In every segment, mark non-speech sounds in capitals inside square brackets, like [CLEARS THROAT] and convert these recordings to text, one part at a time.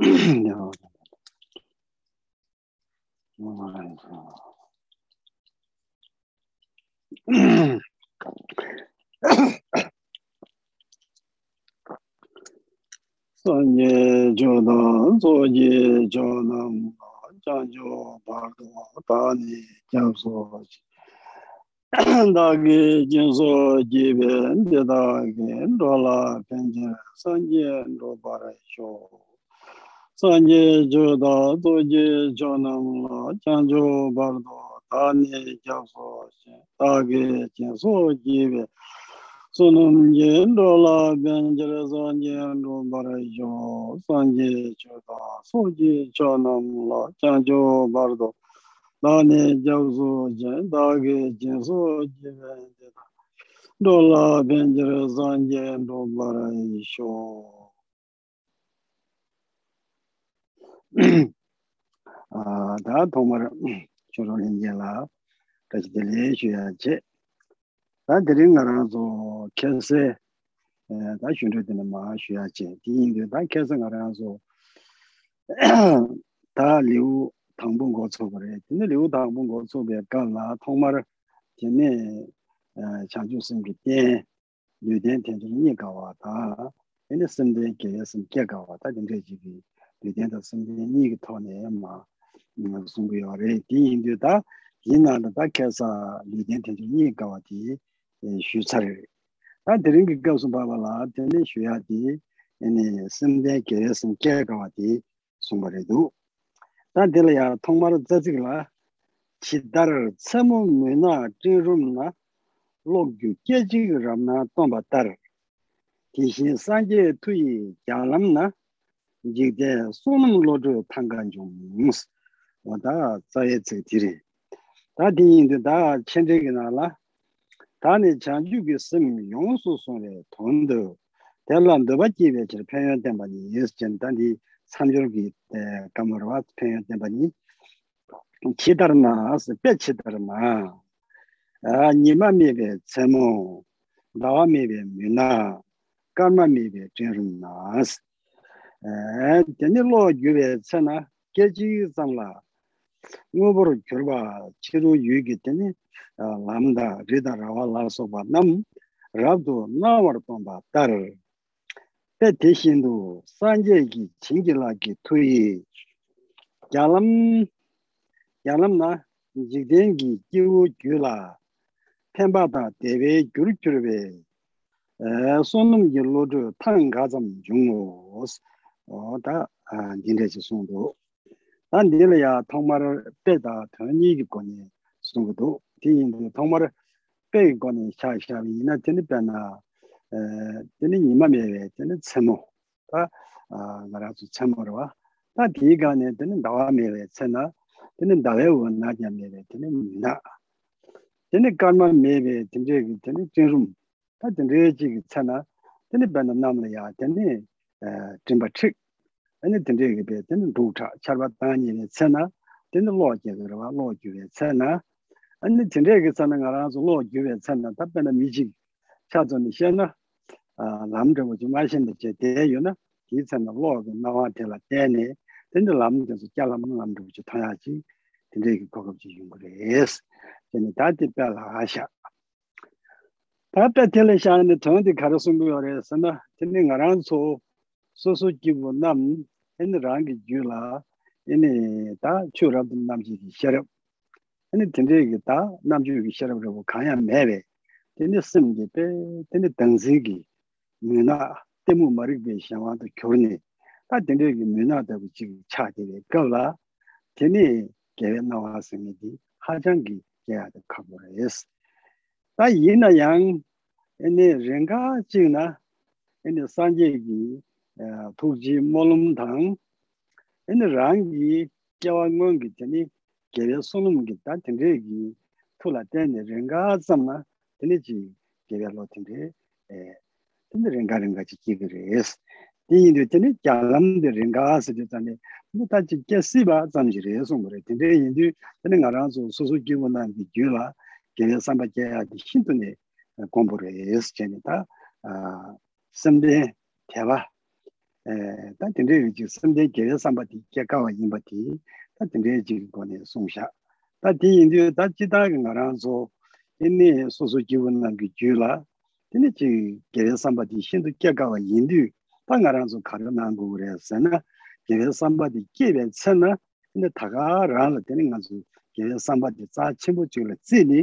sanye jodam, soye jodam, janjo bhagwa tani jamso dāgī jīnsō jībē, dēdāgī, rōlā pēnjē, sāngyē, rōbārā shō. sanje jo da doje jo nam la chan jo bar do ta ne kya so she ta ge chen so ji be. So nam ye do la ben je re so je do bar jo sanje jo da so ji jo nam la chan jo bar do ta ne kya so je ta ge chen so ji be do la ben je re so je do bar jo [CLEARS THROAT] 다 도마라 주로 인제라 다시 들리 줘야지. 다 드린 거라서 계세 다 준비되는 마 줘야지. 디인데 다 계속 알아서 다 리우 당분 거쳐 그래 근데 리우 당분 거쳐 배 갈라. 도마라 전에 자주 쓴게 때 뉴덴 텐전이 가와다. 얘네 쓴데 계속 깨가와다. 근데 지금 대전도 선생님이 이게 토네 마 송구여레 디인도다 이나다 계사 리젠텐지 니가와디 슈차를 다 드린 게 가서 봐봐라 되네 슈야디 얘네 선대 계선 계가와디 송바레도 다 들어야 통말 자지글라 치다르 참모 메나 제rum나 로규 계지그람나 톰바타르 디신 산제 투이 야람나 tā tsāyé tsik tīrī. Tā tī yīndi tā chēndē kī nā lā, 다니 장주기 심 용수 손에 돈도 대란 더바지에 저 편연된 바니 예스 전단이 삼절기 때 감으로 편연된 바니 기다르나스 배치다르나 아 니마미베 제모 나와미베 미나 까마미베 제르나스 Eh, teni lo yuwe tsena kechi zamla ngobor gyurba chiru yugi teni eh, lamda rida rawa larsoba nam rabdu nawar tomba tar. Pe teshindu sanje ki chingila ki tuyi. Gyalam gyalam na jikdengi kiwu gyula. Tenpa da dewe gyur gyurwe. Eh, sonum ki lodu tang gazam yungos o ta dindachi sondu 난 내려야 통마를 빼다 더니기 거니 송도 뒤인도 통마를 빼 거니 샤샤비 이나 되는 변나 에 되는 이마메 되는 참모 아 나라도 참모로 와 다 뒤간에 되는 나와메 채나 되는 나외고 나냐메 되는 나 되는 간마 메베 되는 되는 진룸 다 되는 지 채나 되는 변나 남려야 되는 jimba chik. Ane dinde yagibbe dinde dhukcha charba danyi ne tsena dinde loo gyagirwa loo gyuwe tsena. Ane dinde yagi tsena nga ranzu loo gyuwe tsena tabbena mijik chazo ni shena lamdra wuji mashinda che deyo na. Di tsena loo ga nawa tela dene dinde lamdra su kya lamdra lamdra wuji tanyaji dinde yagi kogabji yungure es. Dinde dati pela hasha tata tela shaani tondi karasumbu yore sena dinde nga ranzu 소소 기고 남 엔랑기 줄라 에네 다 추랍도 남지기 셔럽 아니 된데기 다 남주기 셔럽으로 가야 매베 된데 씀기 빼 된데 당지기. 누나 때무 머리게 샤와도 결네 다 된데기 누나다고 지금 차대래. 그러라 되니 개에 나왔으니 하장기 개야도 카보레스 다 이나 양 에네 랭가 지나 에네 산제기 tukji molum tang ene rangi kiawa ngongi tani gewe sunum gi ta tendre gi tula tene renga zamna tene ji gewe lo tendre tene renga renga chi kigiri es tini do tene kyalam de renga asa de tani muta chi kesi ba zamjiri es umbre tendre yindu tene nga ranzo susu gyubo nangi gyula gewe samba kya ki hintu ne gombore es chene ta samde tewa tā tīndē wī jī sīmdē gērē sāmbā tī kia kāwā yīmbā tī tā tīndē jī gōne sōngshā tā tī yīndē tā jī tā ngā rā sō yīnē sō sō jī wūn nā kī jū lā tīndē jī gērē sāmbā tī shīndū kia kāwā yīndū tā ngā rā sō kā rā nā ngō rē sē na gērē sāmbā tī kia bē tsē na tīndē tā kā rā lā tīndē ngā sō gērē sāmbā tī tsā chīmbō chī lā tsī nī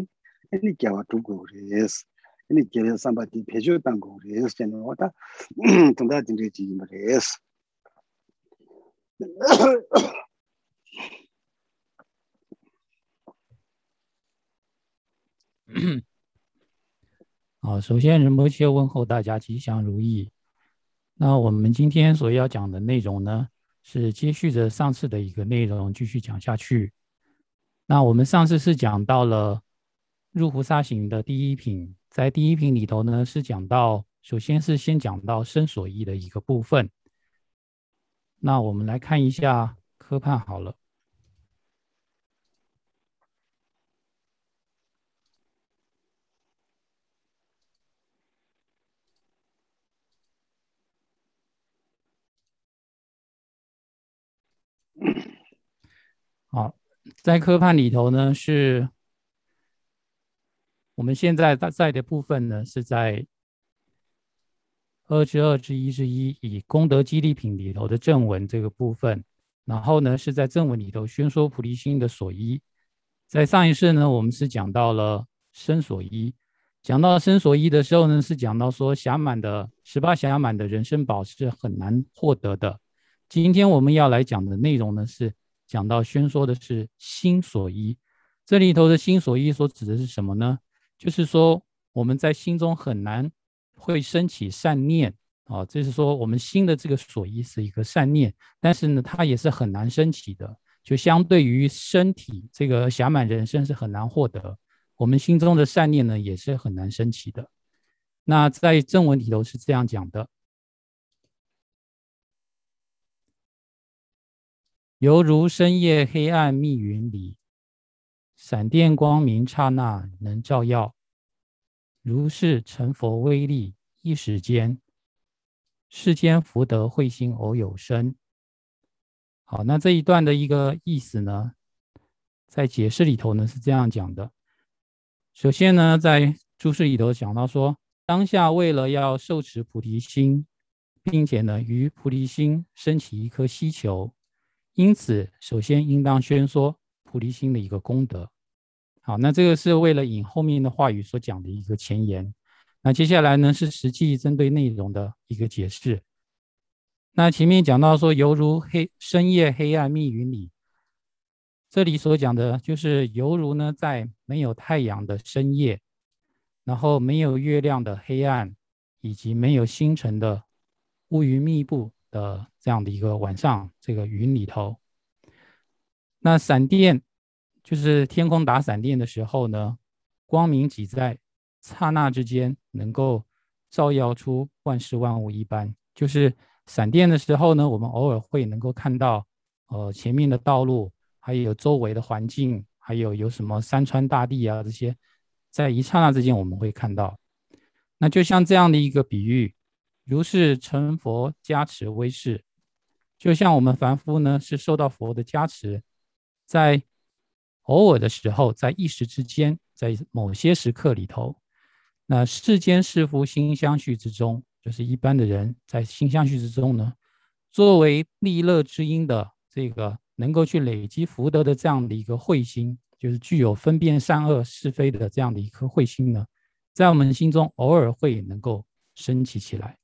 yīnē kia wā tū gō rē sē 今年我说给了三百的，咋全部就了这里，你给我中国的是。你给了三百的配酒当工的，好，首先仁波切问候大家吉祥如意。那我们今天所要讲的内容呢，是接续着上次的一个内容继续讲下去。那我们上次是讲到了入菩萨行的第一品。在第一品里头呢，是讲到，首先是先讲到身所依的一个部分。那我们来看一下科判好了。好，在科判里头呢是。我们现在在在的部分呢，是在二之二之一之一，以功德激励品里头的正文这个部分，然后呢是在正文里头宣说菩提心的所依。在上一世呢，我们是讲到了身所依，讲到身所依的时候呢，是讲到说暇满的十八暇满的人生宝是很难获得的。今天我们要来讲的内容呢，是讲到宣说的是心所依，这里头的心所依所指的是什么呢？就是说，我们在心中很难会升起善念啊，就是说，我们心的这个所依是一个善念，但是呢，它也是很难升起的。就相对于身体这个暇满人生是很难获得，我们心中的善念呢，也是很难升起的。那在正文里头是这样讲的：犹如深夜黑暗密云里。闪电光明刹那能照耀，如是成佛威力一时间，世间福德慧心偶有生。好，那这一段的一个意思呢，在解释里头呢是这样讲的。首先呢，在注释里头讲到说，当下为了要受持菩提心，并且呢于菩提心升起一颗希求，因此首先应当宣说菩提心的一个功德。好，那这个是为了引后面的话语所讲的一个前言。那接下来呢是实际针对内容的一个解释。那前面讲到说，犹如黑深夜黑暗密云里，这里所讲的就是犹如呢在没有太阳的深夜，然后没有月亮的黑暗，以及没有星辰的乌云密布的这样的一个晚上，这个云里头，那闪电。就是天空打闪电的时候呢，光明挤在刹那之间，能够照耀出万事万物一般。就是闪电的时候呢，我们偶尔会能够看到，呃，前面的道路，还有周围的环境，还有有什么山川大地啊这些，在一刹那之间我们会看到。那就像这样的一个比喻，如是成佛加持威势，就像我们凡夫呢是受到佛的加持，在。偶尔的时候，在一时之间，在某些时刻里头，那世间是夫心相续之中，就是一般的人在心相续之中呢，作为利乐之因的这个能够去累积福德的这样的一个慧心，就是具有分辨善恶是非的这样的一颗慧心呢，在我们心中偶尔会能够升起起来。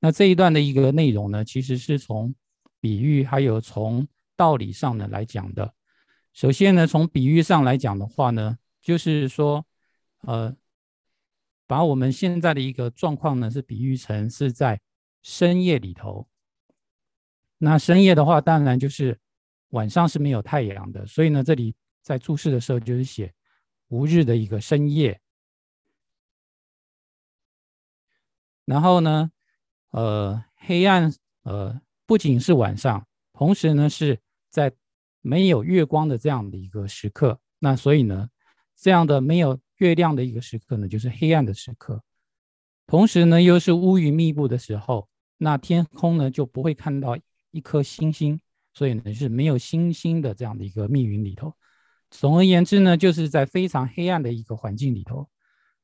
那这一段的一个内容呢，其实是从比喻还有从道理上呢来讲的。首先呢，从比喻上来讲的话呢，就是说，呃，把我们现在的一个状况呢，是比喻成是在深夜里头。那深夜的话，当然就是晚上是没有太阳的，所以呢，这里在注释的时候就是写无日的一个深夜。然后呢，呃，黑暗，呃，不仅是晚上，同时呢是在。没有月光的这样的一个时刻，那所以呢，这样的没有月亮的一个时刻呢，就是黑暗的时刻。同时呢，又是乌云密布的时候，那天空呢就不会看到一颗星星，所以呢是没有星星的这样的一个密云里头。总而言之呢，就是在非常黑暗的一个环境里头，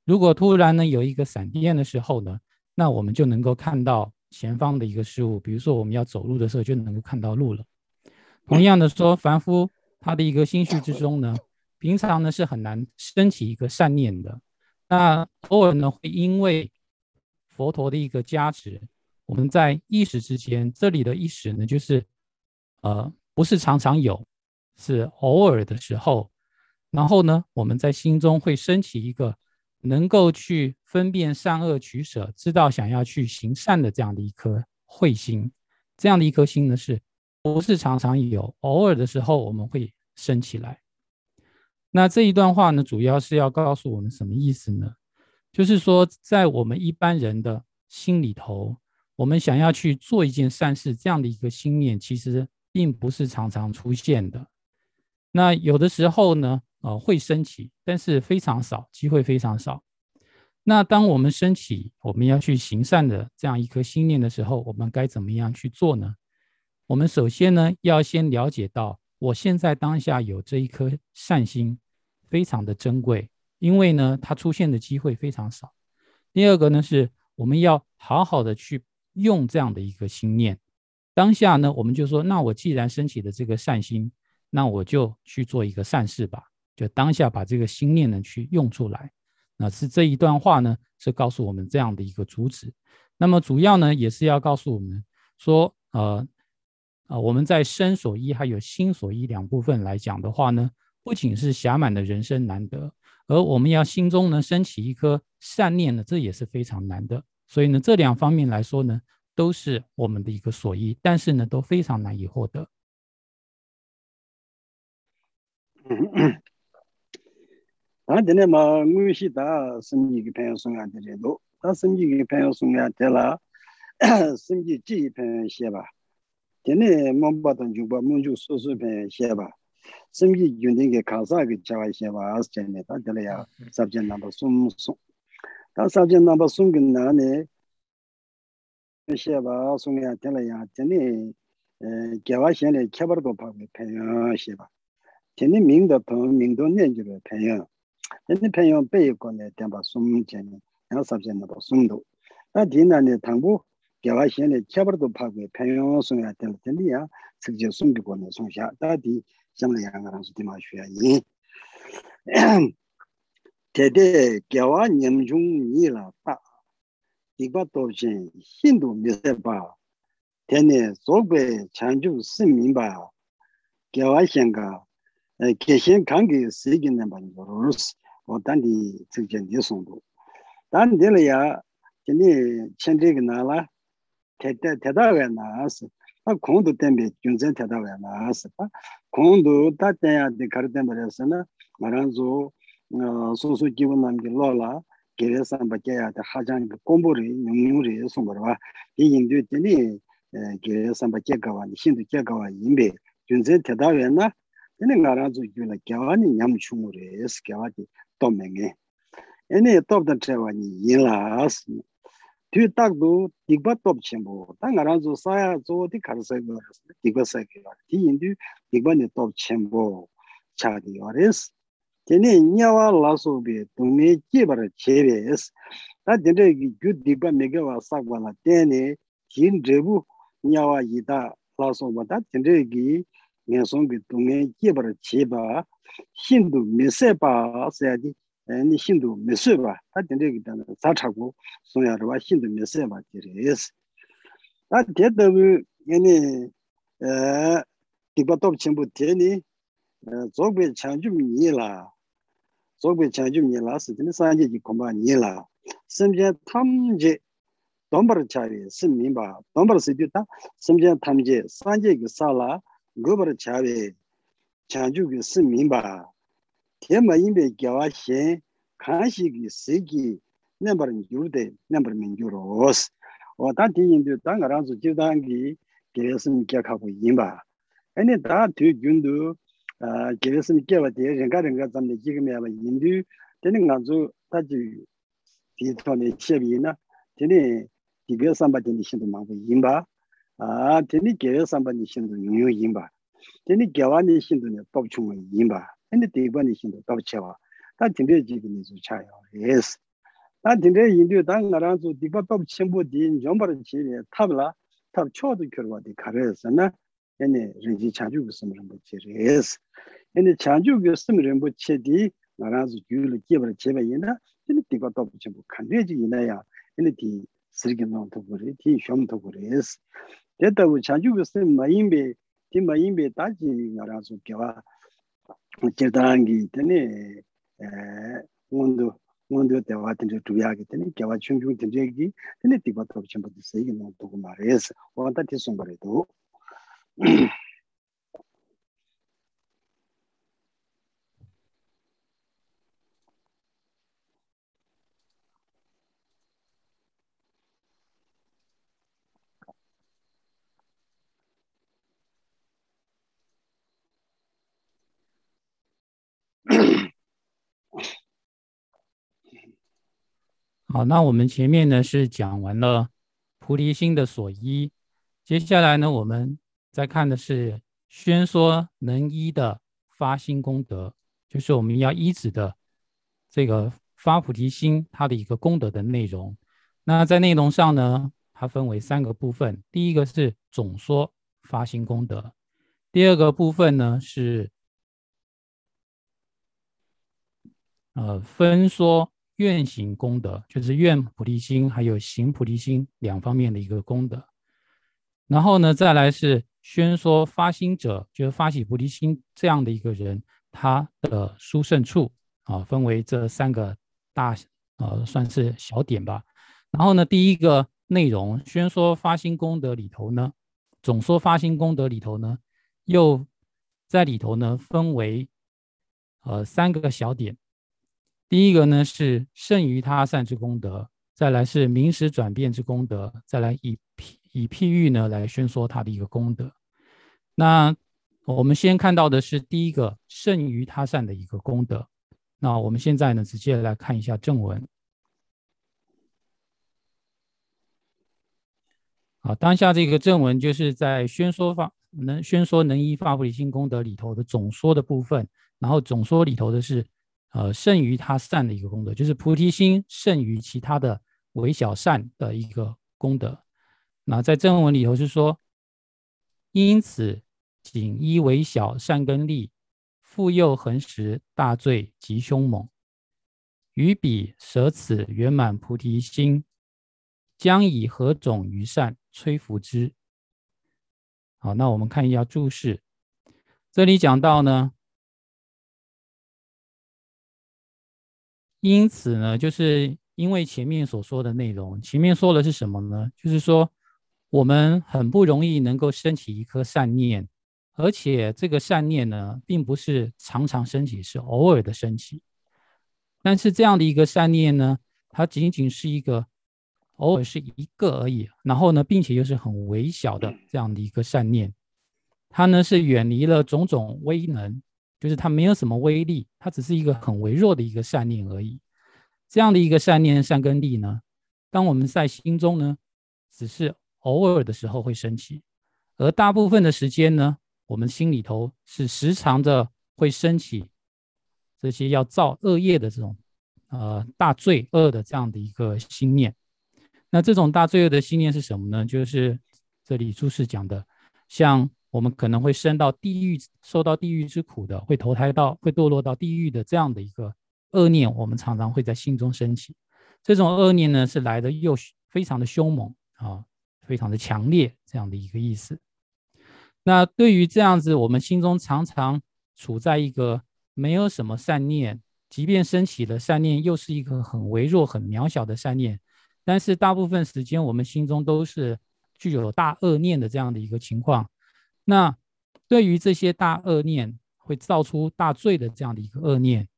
如果突然呢有一个闪电的时候呢，那我们就能够看到前方的一个事物，比如说我们要走路的时候就能够看到路了。同样的说，凡夫他的一个心绪之中呢，平常呢是很难升起一个善念的，那偶尔呢会因为佛陀的一个加持，我们在一时之间，这里的一时呢就是呃不是常常有。是偶尔的时候，然后呢，我们在心中会升起一个能够去分辨善恶取舍，知道想要去行善的这样的一颗慧心。这样的一颗心呢，是不是常常有？偶尔的时候，我们会升起来。那这一段话呢，主要是要告诉我们什么意思呢？就是说，在我们一般人的心里头，我们想要去做一件善事，这样的一个心念，其实并不是常常出现的。那有的时候呢，呃，会升起，但是非常少，机会非常少。那当我们升起，我们要去行善的这样一颗心念的时候，我们该怎么样去做呢？我们首先呢，要先了解到，我现在当下有这一颗善心，非常的珍贵，因为呢，它出现的机会非常少。第二个呢，是我们要好好的去用这样的一个心念，当下呢，我们就说，那我既然升起的这个善心。那我就去做一个善事吧，就当下把这个心念呢去用出来。那是这一段话呢，是告诉我们这样的一个主旨。那么主要呢，也是要告诉我们说，呃，啊，我们在身所依还有心所依两部分来讲的话呢，不仅是暇满的人生难得，而我们要心中能升起一颗善念呢，这也是非常难的。所以呢，这两方面来说呢，都是我们的一个所依，但是呢，都非常难以获得。那今天嘛，我先到升级的朋友送啊点来多，到升级的朋友送啊太啦，升级第朋友写吧。tene mōmbā tāng yūpa mōngchū sūsū pē xeba. Sīmjī yūndīng kē kāsā kē chāwā xeba ās chēne tā tēla yā sābjian nāmbā sūm sūm tā sābjian nāmbā sūm kē nā nē xeba sūm yā tēla yā tene e, gyāwā xēne kēpar tō pā kē pēyā xeba. Tene mīng tā tō mīng tō nē kē pēyā tene pēyā pēyā kō nē tēmbā sūm chēne yā sābjian nāmbā sūm tō tā tī nā nē tāngbū gyawa xene kyabardo pagwe penyon songya tel teli ya sikje songgi kone songsha da di jamla ya nga rangsu dima shuya yin tede gyawa nyamchung nyi la ta dikba toshin hindu mise pa. Tene sogwe chanchu sim minba gyawa xenga geshen kangi sigi namba yorus o tandi sikje nisongdo dan dila ya tene chendegi nala 대대 대다가 나스 아 공도 때문에 경쟁 대다가 나스 공도 다때야 데 가르데 말했으나 말한조 소소 기분 남게 로라 계획상 밖에야 하장 공부를 능률이 송버와 이 인도 때문에 계획상 밖에 가와 신도 계가와 인베 경쟁 대다가 ene nga razu yu la gyawa ni nyam chungu re es gyawa di to tū tāk dō tīkbā tōp chēmbō, tā ngā rā dzō sāyā dzō tī kār sāyā gā rās, tīkbā sāyā gā rās, tī yīndū tīkbā nī tōp chēmbō chā dī gā rās. Tēne ñā wā lā sō bē, tōng mē jē bā rā chē bē rās, tā tēne gyū tīkbā mē gā wā sāk wā lā tēne, tīn dē bū ñā wā yī tā lā sō bā, tā tēne gī ngā sōng gī tōng mē jē bā rā chē bā, xīn dō mē sē bā sāyā dī 니 신도 메스바. 다 된데기 다 사차고 소야르와 신도 메스바 지레스 다 데더부 얘네 에 디바톱 전부 되니 조배 장좀 니라. 조배 장좀 니라스 되는 산제지 공부 니라. 심제 탐제 덤버 차리 심민바. 덤버 시디다. 심제 탐제 산제기 살라 고버 차리 장주기 심민바. tema inbe gyawa shen kanshi ki seki nambar gyurde nambar mingyuro os o ta ti yindu ta nga ranzu jivdangi geresim kya kaku yinba. Ane ta tu gyundu geresim kya wa te renga renga zamde jigme ya wa yindu teni nga zu ta ji ti tone chebi na teni dibe samba teni shindu mangu yinba. Teni geresamba ni shindu nyu yinba. Teni gyawa ni shindu ne topchunga yinba. 니 신도 용용 임바 데니 게와니 신도네 법충 임바 근데 디바니 신도 법체와 다 딘데 지기니 좀 차요 예스 다 딘데 인도 당 나라서 디바 법 첨부 딘 점바르 지리 탑라 탑 초도 결과디 가르스나 얘네 렌지 차주 무슨 뭐 지리스 얘네 차주 무슨 뭐 체디 나라서 규를 기버를 제베이나 딘데 디바 법 첨부 칸데지 이나야 얘네 디 sirgin nang 제단기 되네 온도 온도 대화 된저 두야기 되네 개와 충중 된저기 되네 디바도 전부 쓰이기 너무 도고 말해서 원다 뒤송 거래도. 好，那我们前面呢是讲完了菩提心的所依，接下来呢我们再看的是宣说能依的发心功德，就是我们要依止的这个发菩提心它的一个功德的内容。那在内容上呢，它分为三个部分，第一个是总说发心功德，第二个部分呢是呃分说。愿行功德就是愿菩提心，还有行菩提心两方面的一个功德。然后呢，再来是宣说发心者，就是发起菩提心这样的一个人，他的殊胜处啊，分为这三个大呃，算是小点吧。然后呢，第一个内容宣说发心功德里头呢，总说发心功德里头呢，又在里头呢分为呃三个小点。第一个呢是胜于他善之功德，再来是名实转变之功德，再来以譬以譬喻呢来宣说他的一个功德。那我们先看到的是第一个胜于他善的一个功德。那我们现在呢直接来看一下正文。好，当下这个正文就是在宣说法能宣说能依发菩提心功德里头的总说的部分，然后总说里头的是。呃，胜于他善的一个功德，就是菩提心胜于其他的微小善的一个功德。那在正文里头是说，因此仅依微小善根力，复又恒时大罪极凶猛，于彼舍此圆满菩提心，将以何种于善摧伏之？好，那我们看一下注释，这里讲到呢。因此呢，就是因为前面所说的内容，前面说的是什么呢？就是说，我们很不容易能够升起一颗善念，而且这个善念呢，并不是常常升起，是偶尔的升起。但是这样的一个善念呢，它仅仅是一个偶尔是一个而已，然后呢，并且又是很微小的这样的一个善念，它呢是远离了种种威能。就是它没有什么威力，它只是一个很微弱的一个善念而已。这样的一个善念善根力呢，当我们在心中呢，只是偶尔的时候会升起，而大部分的时间呢，我们心里头是时常的会升起这些要造恶业的这种呃大罪恶的这样的一个心念。那这种大罪恶的心念是什么呢？就是这里注释讲的，像。我们可能会升到地狱，受到地狱之苦的，会投胎到，会堕落到地狱的这样的一个恶念，我们常常会在心中升起。这种恶念呢，是来的又非常的凶猛啊，非常的强烈，这样的一个意思。那对于这样子，我们心中常常处在一个没有什么善念，即便升起了善念，又是一个很微弱、很渺小的善念，但是大部分时间我们心中都是具有大恶念的这样的一个情况。那对于这些大恶念会造出大罪的这样的一个恶念，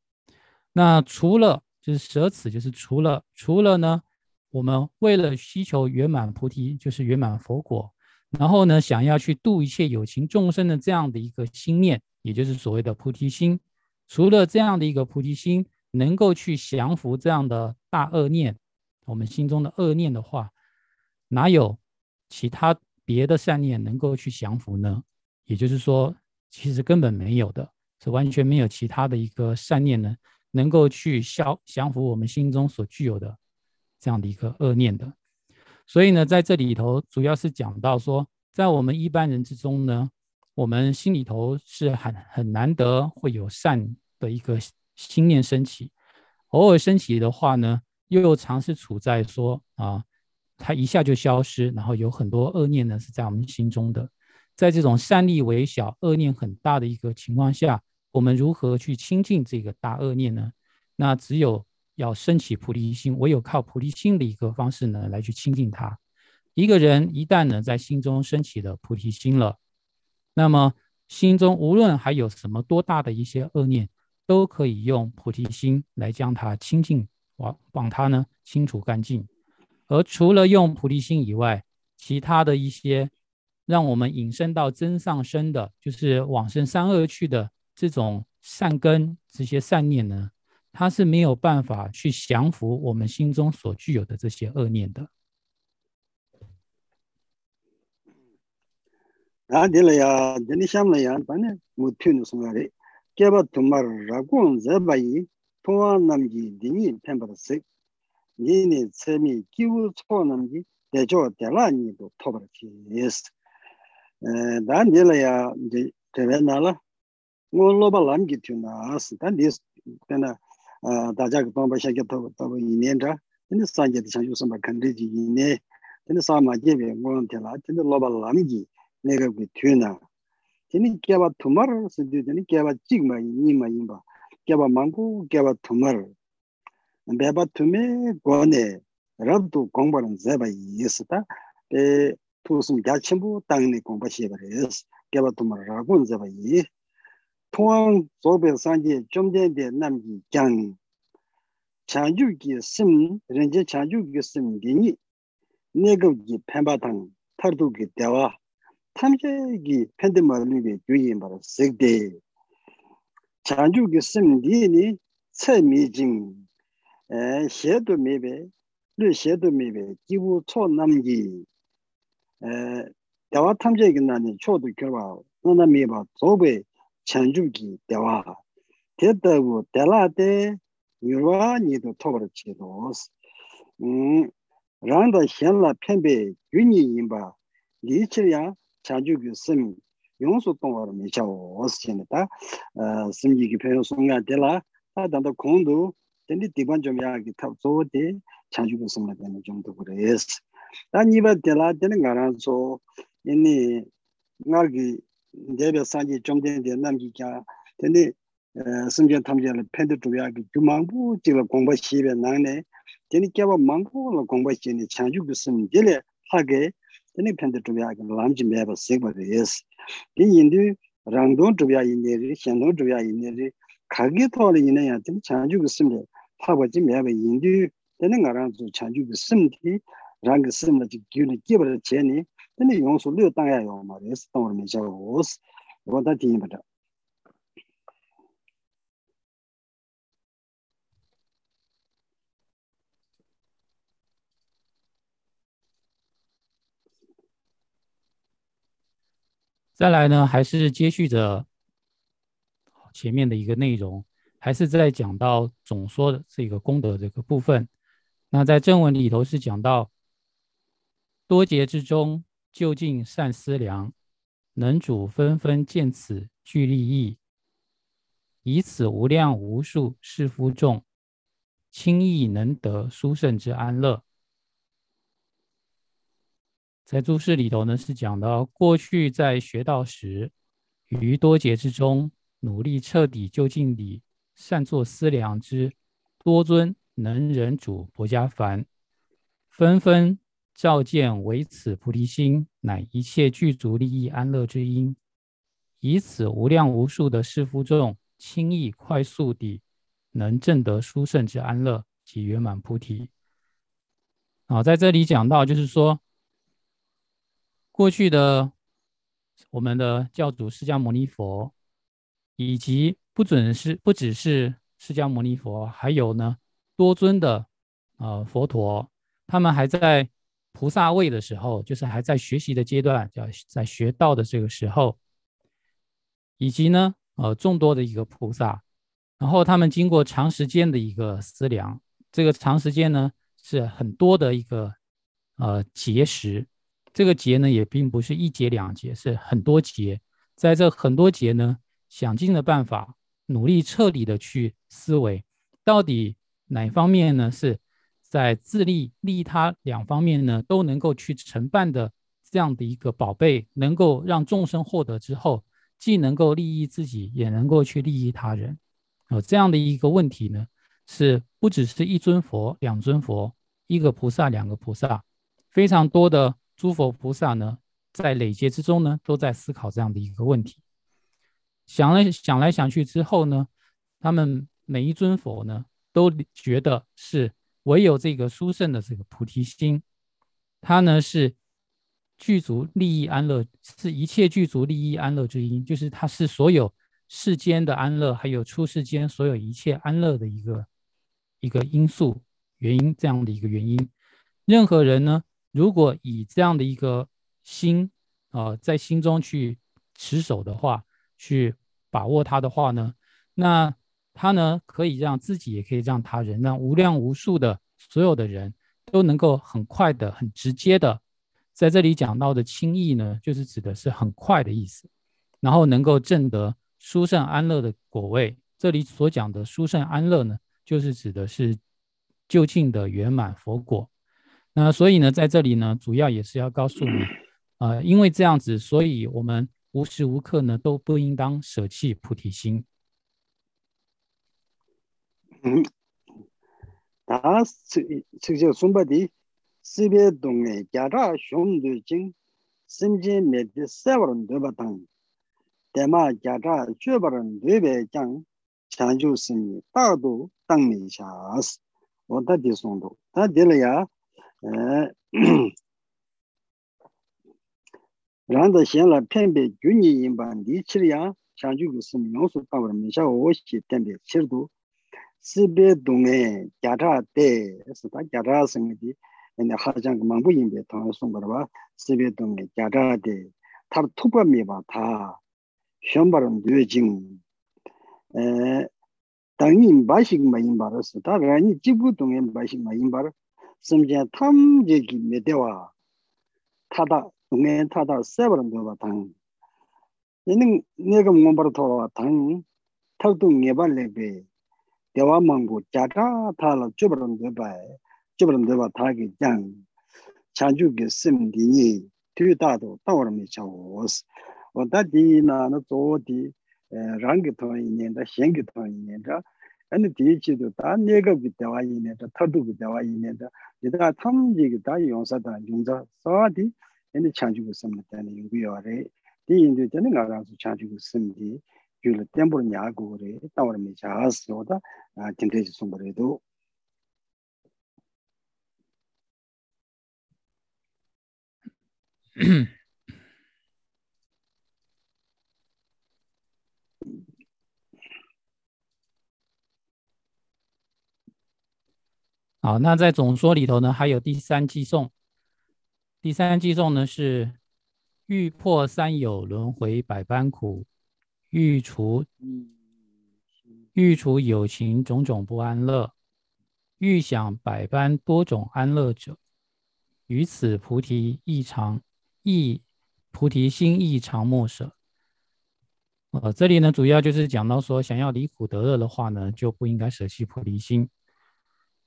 那除了就是舍此，就是除了除了呢，我们为了需求圆满菩提，就是圆满佛果，然后呢，想要去度一切有情众生的这样的一个心念，也就是所谓的菩提心。除了这样的一个菩提心能够去降服这样的大恶念，我们心中的恶念的话，哪有其他别的善念能够去降服呢？也就是说，其实根本没有的，是完全没有其他的一个善念呢，能够去消降服我们心中所具有的这样的一个恶念的。所以呢，在这里头主要是讲到说，在我们一般人之中呢，我们心里头是很很难得会有善的一个心念升起，偶尔升起的话呢，又常是处在说啊，它一下就消失，然后有很多恶念呢是在我们心中的。在这种善力微小、恶念很大的一个情况下，我们如何去清净这个大恶念呢？那只有要升起菩提心，唯有靠菩提心的一个方式呢，来去清净它。一个人一旦呢在心中升起了菩提心了，那么心中无论还有什么多大的一些恶念，都可以用菩提心来将它清净，往往它呢清除干净。而除了用菩提心以外，其他的一些。让我们引申到真上升的，就是往生三恶去的这种善根，这些善念呢，它是没有办法去降服我们心中所具有的这些恶念的。啊，对了呀，这里想了呀，反正我听的什么的，给 니니 세미 기우 초남기 대조 대라니도 토버치 예스. 단 딜라야 이제 대변나라. 몰로바 람기 튜나스. 단 디스. 테나 다자가 범바샤게 토토 이년다. 근데 산제 대상 요소마 간데지 이네 근데 사마제베 몬텔라. 근데 로바 람기 내가 그 튜나. teni kiawa tumar se du teni kiawa chigma nima yimba kiawa mangu kiawa tumar beba tume gone rabdu gongbaran zeba yesu ta pe tusum gyachimbu tangni gongba shebar yesu geba tuma ragun zeba ye tuwaan zobe sanje chomdende namgi gyang chanju ki sim renje chanju ki sim gini negaw ki penpa tang tardu ki dewa tamche ki pende marlinde gyuyin bar sekde chanju ki sim gini tse mi jing Eh, xiedu mibe, lu xiedu mibe, jibu cho namgi, eh, dewa tamchegi nani chodu kyurwa, nana miba zobe chanchubgi dewa. Tetabu dela de yurwa nidu tobar chidos. Mm, Rangda xianla penbe yuni yinba, lichirya chanchubgi sim, yonsu tongwar michawo osi chinda, eh, simgi ki peyo sunga dela, ta danda kondu, 타르두기 대와 탐제기 펜데마르비 주인바라 색데 차주기 심 디니 체미징 에 셰도 메베 르 셰도 메베 기부 초 남기 에 대화 탐지기 나니 초도 결과 너나 미바 조베 chanjuki dewa tetabu telate yuwa nido tobara chidos randa xianla penbe yunyi yinba lichir chanjuki sim yonsu tongwara mecha os chini ta simji ki peyo songa tela ta danda kondu tendi diban jom ki tab zo de chanjuki simla tena jomdo kura es Tā nīpa tēlā tēne ngā rā sō, yīni ngā rī dēbē sāngi chōngdēn dē nām kī kia, tēne sīmbiān tam jē lā pēntē chūyā kī gyū māngbū jī lā gōngbā xībē nāng nē, tēne kia bā māngbū lā gōngbā xī nē chāngchū kī sīm jē lē hā kē, tēne pēntē 他我今年的研究在那个上抢救个身体然后什么给你给不了钱你那你用手榴弹呀用嘛也是动物叫我是我的第一个再来呢还是接续着前面的一个内容。还是在讲到总说的这个功德这个部分。那在正文里头是讲到。多劫之中，究竟善思量，能主纷纷见此具利益，以此无量无数世夫众，轻易能得殊胜之安乐。在注释里头呢，是讲到过去在学道时，于多劫之中，努力彻底就近地善作思量之多尊能忍主薄伽梵，纷纷。照见为此菩提心，乃一切具足利益安乐之因。以此无量无数的世夫众，轻易快速地能证得殊胜之安乐及圆满菩提。好，在这里讲到，就是说，过去的我们的教主释迦牟尼佛，以及不准是不只是释迦牟尼佛，还有呢多尊的呃佛陀，他们还在。菩萨位的时候，就是还在学习的阶段，叫在学道的这个时候，以及呢，呃，众多的一个菩萨，然后他们经过长时间的一个思量，这个长时间呢是很多的一个呃节食，这个节呢也并不是一节两节，是很多节，在这很多节呢，想尽了办法，努力彻底的去思维，到底哪方面呢是。在自利利他两方面呢，都能够去承办的这样的一个宝贝，能够让众生获得之后，既能够利益自己，也能够去利益他人。哦，这样的一个问题呢，是不只是一尊佛、两尊佛、一个菩萨、两个菩萨，非常多的诸佛菩萨呢，在累劫之中呢，都在思考这样的一个问题。想来想来想去之后呢，他们每一尊佛呢，都觉得是。唯有这个殊胜的这个菩提心，它呢是具足利益安乐，是一切具足利益安乐之因，就是它是所有世间的安乐，还有出世间所有一切安乐的一个一个因素原因，这样的一个原因。任何人呢，如果以这样的一个心啊，在心中去持守的话，去把握它的话呢，那。它呢，可以让自己，也可以让他人，让无量无数的所有的人都能够很快的、很直接的，在这里讲到的轻易呢，就是指的是很快的意思，然后能够证得殊胜安乐的果位。这里所讲的殊胜安乐呢，就是指的是就近的圆满佛果。那所以呢，在这里呢，主要也是要告诉你，呃，因为这样子，所以我们无时无刻呢都不应当舍弃菩提心。嗯，打死，这就是孙八弟，识别洞内扎兄弟经，甚至灭得三个人都不当。再嘛家扎七八人对外讲，抢救生意大多都没下死。我到底松动，他第了呀，嗯。rānda xiānlā pēngbē gyūnyī yīmbā ndī chīriyā shāngyū gu sīm yōngsū tāwar mēshā wōshī tēngbē chīrdu sībē dōngē gyātā tē sītā gyātā sīngi dī khāchāng māngbū yīmbē tāwar sōngbarwa sībē dōngē gyātā tē tār tūpa mība tā shiombar mdū jīng dāngi mbā shīg mā yīmbā rā sītā rāñi jīgū dōngē mbā shīg mā yīmbā rā sīmjā tam jīgī mē 동네 타다 세버는 거 당. 얘는 내가 뭔바로 더 당. 탁도 예발레베 대화망고 자가 타라 쭈버는 거 봐. 쭈버는 거 타기 장. 자주게 심디니 뒤다도 따오름이 차오스. 어다디나나 조디 랑게 토이년다 셴게 토이년다 아니 디치도 다 내가 그때와 이네다 타도 그때와 이네다 이다 탐지기 다 용사다 용자 사디 ene chanchu ki sim dhani yungu yore di yin du dhani nga ransu chanchu ki sim di gyula tenpura nyagu gore, tawar me chahas yoda, tentechi sumbare do. 好，那在总说里头呢，还有第三寄颂。第三寄颂呢是欲破三有轮回百般苦。欲除欲除有情种种不安乐，欲享百般多种安乐者，于此菩提异常亦菩提心异常莫舍。呃，这里呢，主要就是讲到说，想要离苦得乐的话呢，就不应该舍弃菩提心。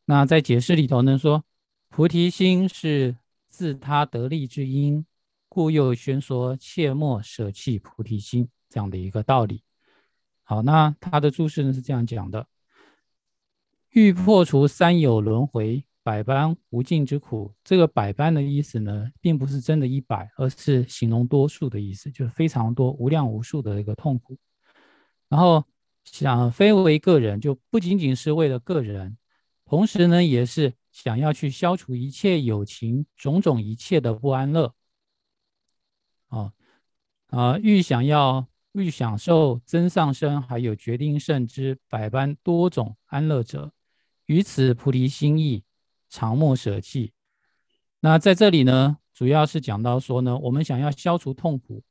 那在解释里头呢，说菩提心是自他得利之因，故又宣说切莫舍弃菩提心。这样的一个道理。好，那他的注释呢是这样讲的：欲破除三有轮回、百般无尽之苦。这个“百般”的意思呢，并不是真的一百，而是形容多数的意思，就是非常多、无量无数的一个痛苦。然后想非为个人，就不仅仅是为了个人，同时呢，也是想要去消除一切有情种种一切的不安乐。啊啊，欲想要。欲享受增上生，还有决定胜之百般多种安乐者，于此菩提心意，常莫舍弃。那在这里呢，主要是讲到说呢，我们想要消除痛苦，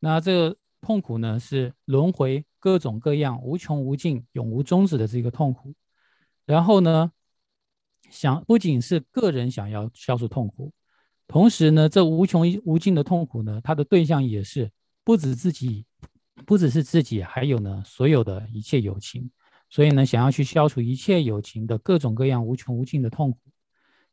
那这个痛苦呢是轮回各种各样、无穷无尽、永无终止的这个痛苦。然后呢，想不仅是个人想要消除痛苦，同时呢，这无穷无尽的痛苦呢，它的对象也是不止自己，不只是自己，还有呢，所有的一切友情。所以呢，想要去消除一切友情的各种各样无穷无尽的痛苦，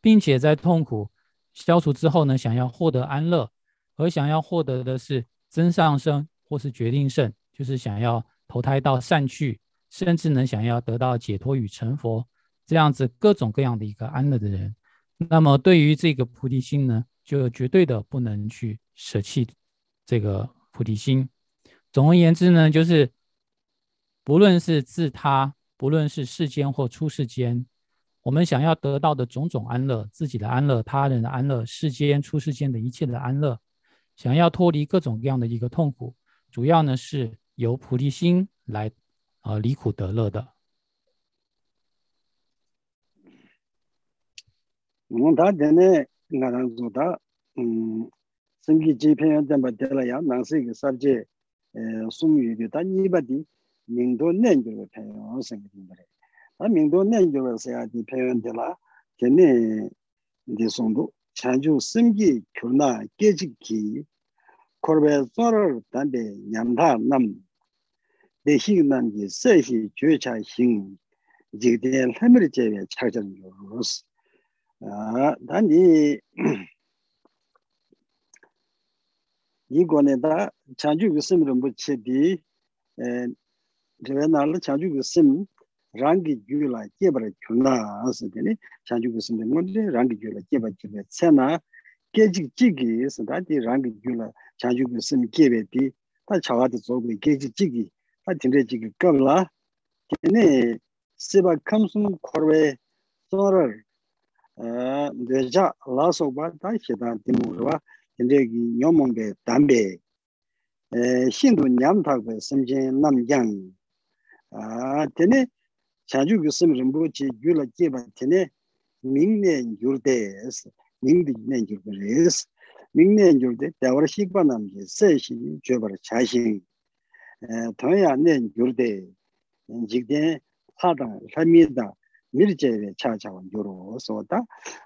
并且在痛苦。消除之后呢，想要获得安乐，而想要获得的是真上升或是决定胜，就是想要投胎到善趣，甚至呢想要得到解脱与成佛这样子各种各样的一个安乐的人，那么对于这个菩提心呢，就绝对的不能去舍弃这个菩提心。总而言之呢，就是不论是自他，不论是世间或出世间。我们想要得到的种种安乐，自己的安乐、他人的安乐、世间出世间的一切的安乐，想要脱离各种各样的一个痛苦，主要呢是由菩提心来啊离苦得乐的。ngā dēne ngā rāng zō dā sīmgī jīpēn yā dēmbā dēlā yā nāng sī kī sāb jē sūm yu dī dā nīpa dī mīngdō nēn gyō wē pēn yō sēng kī dīmbā rē dā mīngdō nēn gyō wē sē yā dī pēn yō dēlā dēne dī sōng dō chāng chū sīmgī kyō nā kē chī kī kōr bē zō rō dā bē nyam dā nām dē hī nām kī sē hī chū chā hīng jī dē lā mē rī chē wē chā chā rō sī 난 게 세히 죄차 힘 지대 함을 제외 차전 요스 아 단지 이거네다 자주 그 심을 못 에 제가 나를 자주 그 rāngi gyū la jebara kyunā āsā tēne chāngchū gu sīmde ngōnde rāngi gyū la jeba jeba tsā na kēchik chīgi āsā tā tī rāngi gyū la chāngchū gu sīmde jeba deja la so ba ta che da ti mu wa de gi nyom mong be dam be e shin du nyam ta be sim jin nam yang a te ne cha ju gi sim rim bu chi gyu la ke ba te ne ming ne gyur de es ming di ne gyur de es ming ne gyur de da war shi ba nam ji se shi je ba cha shi e ta ya ne gyur de jig de ha da la mi da 다 밀제에 차차와 요로 소다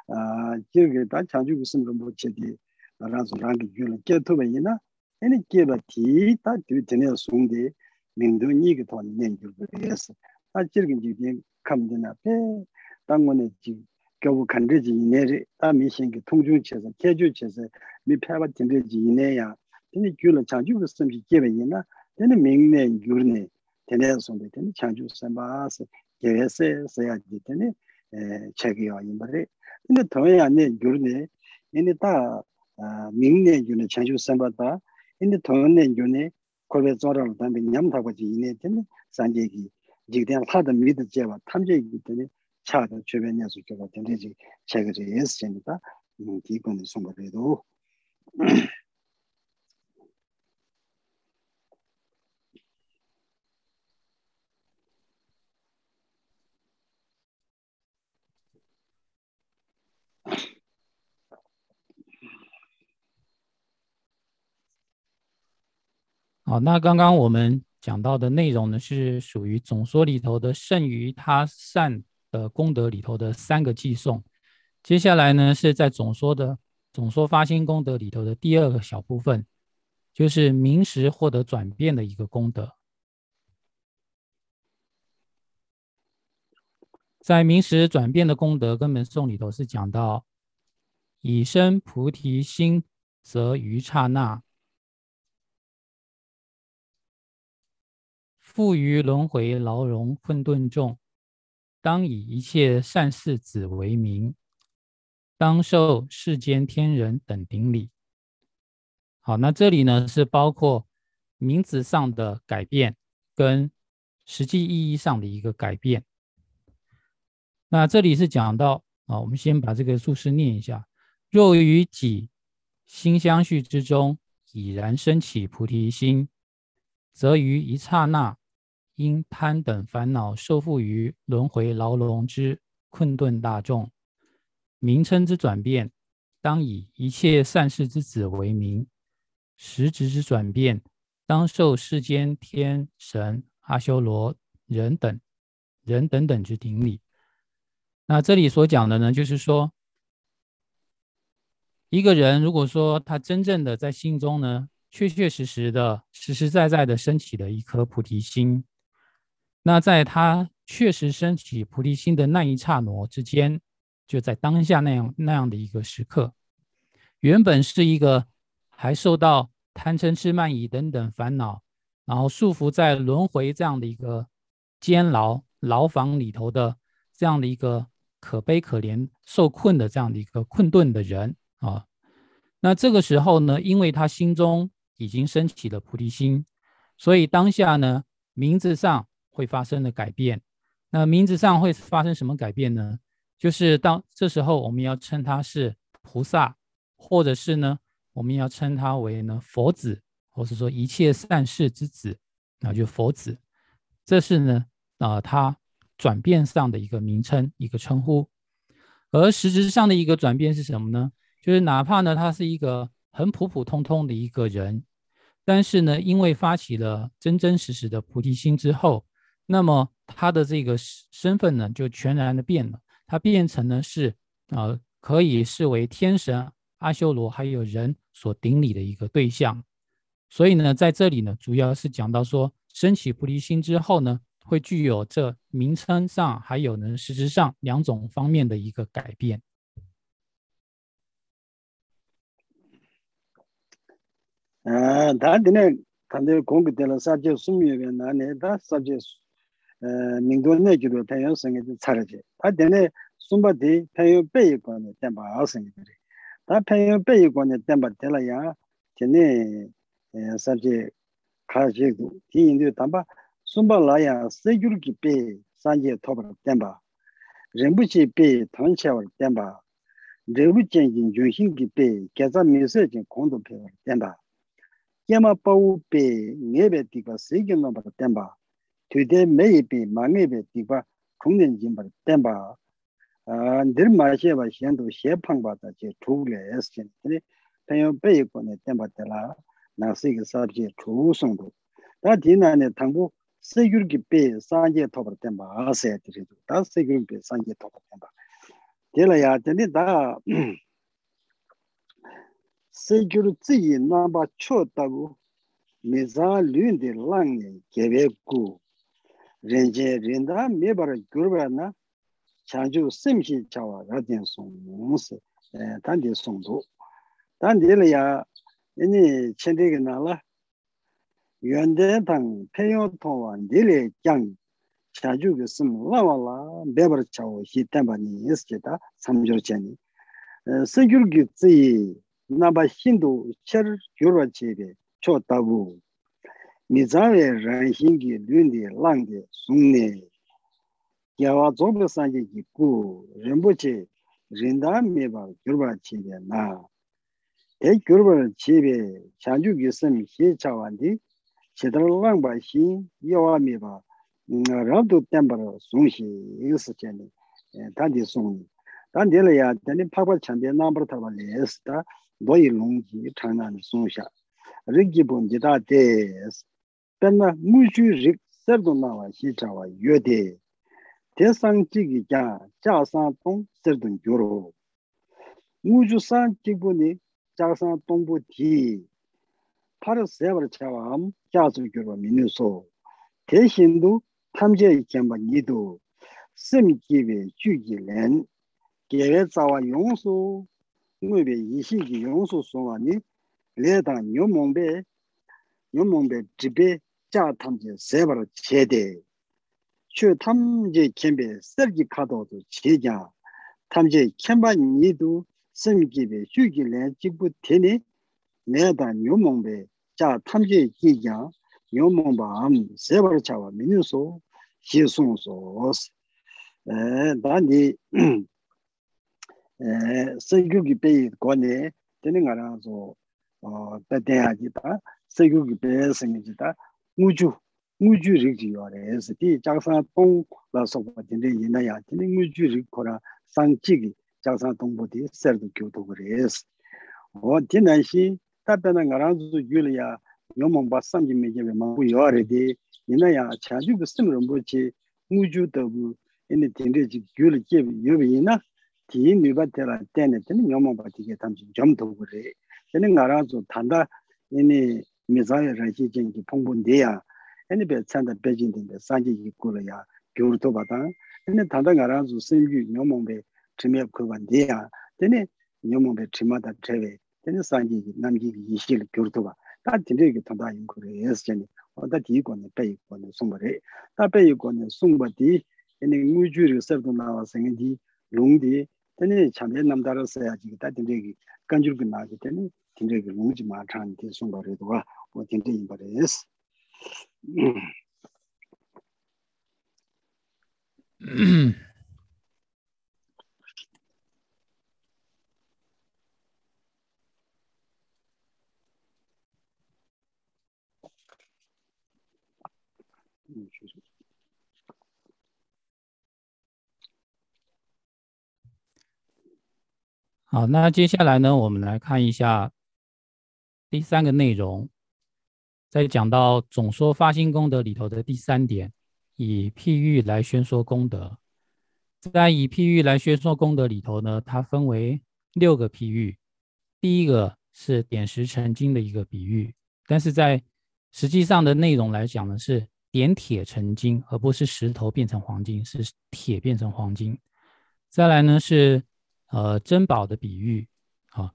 아 저게 다 자주 교습 림보치디 알아서 랑기 귤라 깨토베이나 에니 깨바 티다 뒤테네 송데 민도니게 돈내 귤데스 아 지금 지금 감되나 배 당원의 지 겨우 간르지 이내리 아 미신기 통중체서 개주체서 미패바 된르지 이내야 근데 줄을 자주 그 섬지 개베이나 근데 명내 유르네 되네서인데 근데 자주 섬바스 개에서 써야지 되네 에 책이요 이말에 근데 더에 안에 유르네 이제 다 명내 유르네 자주 섬바다 근데 더에 유르네 거기에 저랑 담배 냠다고 지 이내 되네 산제기 jikdian lada mida jewa tamze yi dine chaada chubi nyasu jewa dine jik chaga zhe yes jini da di goni 好，那刚刚我们讲到的内容呢，是属于总说里头的剩余他善的功德里头的三个寄送。接下来呢，是在总说的总说发心功德里头的第二个小部分，就是明时获得转变的一个功德。在明时转变的功德根本颂里头是讲到，以生菩提心，则于刹那。富于轮回牢笼困顿众，当以一切善事子为名，当受世间天人等顶礼。好，那这里呢是包括名字上的改变跟实际意义上的一个改变。那这里是讲到啊，我们先把这个注释念一下：若于己心相续之中已然升起菩提心，则于一刹那。因贪等烦恼受缚于轮回牢笼之困顿大众，名称之转变，当以一切善事之子为名；实质之转变，当受世间天神、阿修罗、人等人等等之顶礼。那这里所讲的呢，就是说，一个人如果说他真正的在心中呢，确确实实的、实实在在的升起了一颗菩提心，那在他确实升起菩提心的那一刹那之间，就在当下那样那样的一个时刻，原本是一个还受到贪嗔痴慢疑等等烦恼，然后束缚在轮回这样的一个监牢牢房里头的这样的一个。可悲可怜、受困的这样的一个困顿的人啊，那这个时候呢，因为他心中已经升起了菩提心，所以当下呢，名字上会发生的改变。那名字上会发生什么改变呢？就是当这时候我们要称他是菩萨，或者是呢，我们要称他为呢佛子，或是说一切善事之子，那就佛子。这是呢啊他。转变上的一个名称，一个称呼，而实质上的一个转变是什么呢？就是哪怕呢，他是一个很普普通通的一个人，但是呢，因为发起了真真实实的菩提心之后，那么他的这个身份呢，就全然的变了，他变成呢是啊，可以视为天神、阿修罗还有人所顶礼的一个对象。所以呢，在这里呢，主要是讲到说，升起菩提心之后呢。会具有这名称上还有呢实质上两种方面的一个改变。啊，他的呢，他的公给的了啥叫苏米的那呢？他啥叫 mingdo ne gyudo tenyo sange di tsaraji. Ta dine sumba di penyo peyi kone tenpa a sange diri. Ta penyo peyi kone tenpa tela ya dine eh, sabji kaji gu. Di indu tamba sumba la ya sekyur ki peyi sanje tobar tenpa. Rinpoche peyi tangchawar tenpa. Rewu jenjin yunshin ki peyi geza miso jen kondo peyi tenpa. Yama pawu peyi ngebe tikwa sekyo nombar tenpa. tuyde meyi pi mangi pi dikwa chungden jimbar tenpa nir ma sheba shendu she pangpa ta che chugle es chen tene penyo peyi kone tenpa tela nasi ki sabje chugu songdu ta dina ne tangbu sekyur ki pe sanje tobar tenpa asaya tiridu ta sekyur ki pe sanje tobar tenpa. Tela ya tene ta [CLEARS THROAT] sekyur ziyi namba cho tabu meza lun de langi gebe gu. 렌제 렌다 메바라 그르바나 장주 심히 자와 라딘 송스 단디 송도 단디리야 이니 첸데게 나라 연대당 폐요토와 닐레 장 자주 교슴 라와라 메바라 자와 히탄바니 예스케다 삼조체니 세규르기지 나바 힌도 첼 요르바체베 초다부 gyur ba che ge na e gyur ba che be cha ju ge sim hi cha wa di chidara langba xin yawa miwa rabdu tenpara songxi isi chani tandi songni tandi la ya tani pakpa chanpe nambar taba le isi ta doyi longji changnani songsha rikki bon jita des penna mushu rik sardu nawa xi chawa yode te sang chigi kya cha sang tong sardun gyoro mushu sang chigbo ni cha sang tongbo ti 파르 세버 pena ngushu rik serdo nawa shi chawa yode. Te sang chigi kya cha san tong serdo gyoro. Ngushu san chigbo ni cha san tongbo ti. Para sebar chawa am kya su gyoro minu so. Te shindu tamze kyamba nido. Sem kiwe shugi len. Gewe tsawa yongso. Ngwebe yishi ki yongso songa ni. Le dang nyomongbe. Nyomongbe dribe 자 탐제 세버 제대 최 탐제 겸베 설기 카도도 제자 탐제 겸바 니도 심기베 주기len 직부 되니 내다 뇨몽베 자 탐지 기자 뇨몽밤 세버차와 미뉴소 시송소 에 단디 에 세규기 베이 거네 되는 거라서 어 때때야지다 세규기 베이 생기지다 우주 우주 리지 요래.서 이 장산 동라 속바딘데 이나야. 되는 우주 리코라 상치기 장산 동부디 서도 교도 그래서. 어 디나시 답변은 가라주 줄이야. 요몸 바삼지 메제베 마고 요래디. 이나야. 자주 비스므로 뭐지? 우주도 이니 딘데지 귤이 요비이나? 디 뉴바테라 때네. 때는 요몸 바티게 담지 점도 그래. 되는 가라주 단다. 이니 미자야 라지 쟁기 봉본데야 아니 배 찬다 배진데 산지기 꿀이야 겨울도 받아. 근데 단단가라서 생규 녀몽베 지메 그반데야. 근데 녀몽베 지마다 제베. 근데 산지기 남기기 이실 겨울도 봐. 다들에게 단다 인거래 예스전에 어다 디고네 빼이고네 송버레 다 빼이고네 송버디. 아니 무주르 서도 나와서 생디 롱디. 근데 참에 남다로서야지 다들에게 간줄근 나기 때문에 진짜 롱지 마찬가지 송버레도가 어딘데 인버레스 음好，那接下来呢，我们来看一下第三个内容， 在讲到总说发心功德里头的第三点。以譬喻来宣说功德，在以譬喻来宣说功德里头呢，它分为六个譬喻。第一个是点石成金的一个比喻，但是在实际上的内容来讲呢，是点铁成金，而不是石头变成黄金，是铁变成黄金。再来呢是呃珍宝的比喻啊，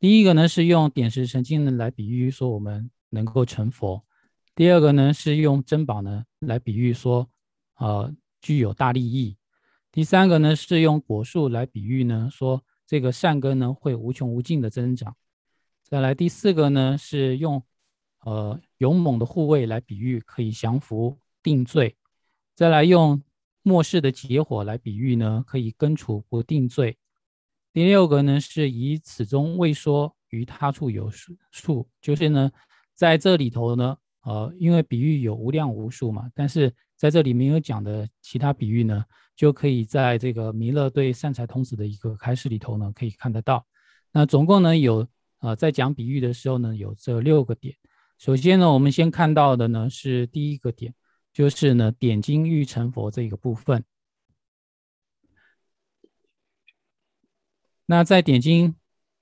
第一个呢是用点石成金来比喻说我们能够成佛。第二个呢是用珍宝呢来比喻说，呃，具有大利益。第三个呢是用果树来比喻呢，说这个善根呢会无穷无尽的增长。再来第四个呢是用，呃，勇猛的护卫来比喻可以降服定罪。再来用末世的结火来比喻呢，可以根除不定罪。第六个呢是以此中未说于他处有数，就是呢在这里头呢。呃，因为比喻有无量无数嘛，但是在这里没有讲的其他比喻呢，就可以在这个弥勒对善财童子的一个开示里头呢，可以看得到。那总共呢有呃，在讲比喻的时候呢，有这六个点。首先呢，我们先看到的呢是第一个点，就是呢点睛欲成佛这个部分。那在点睛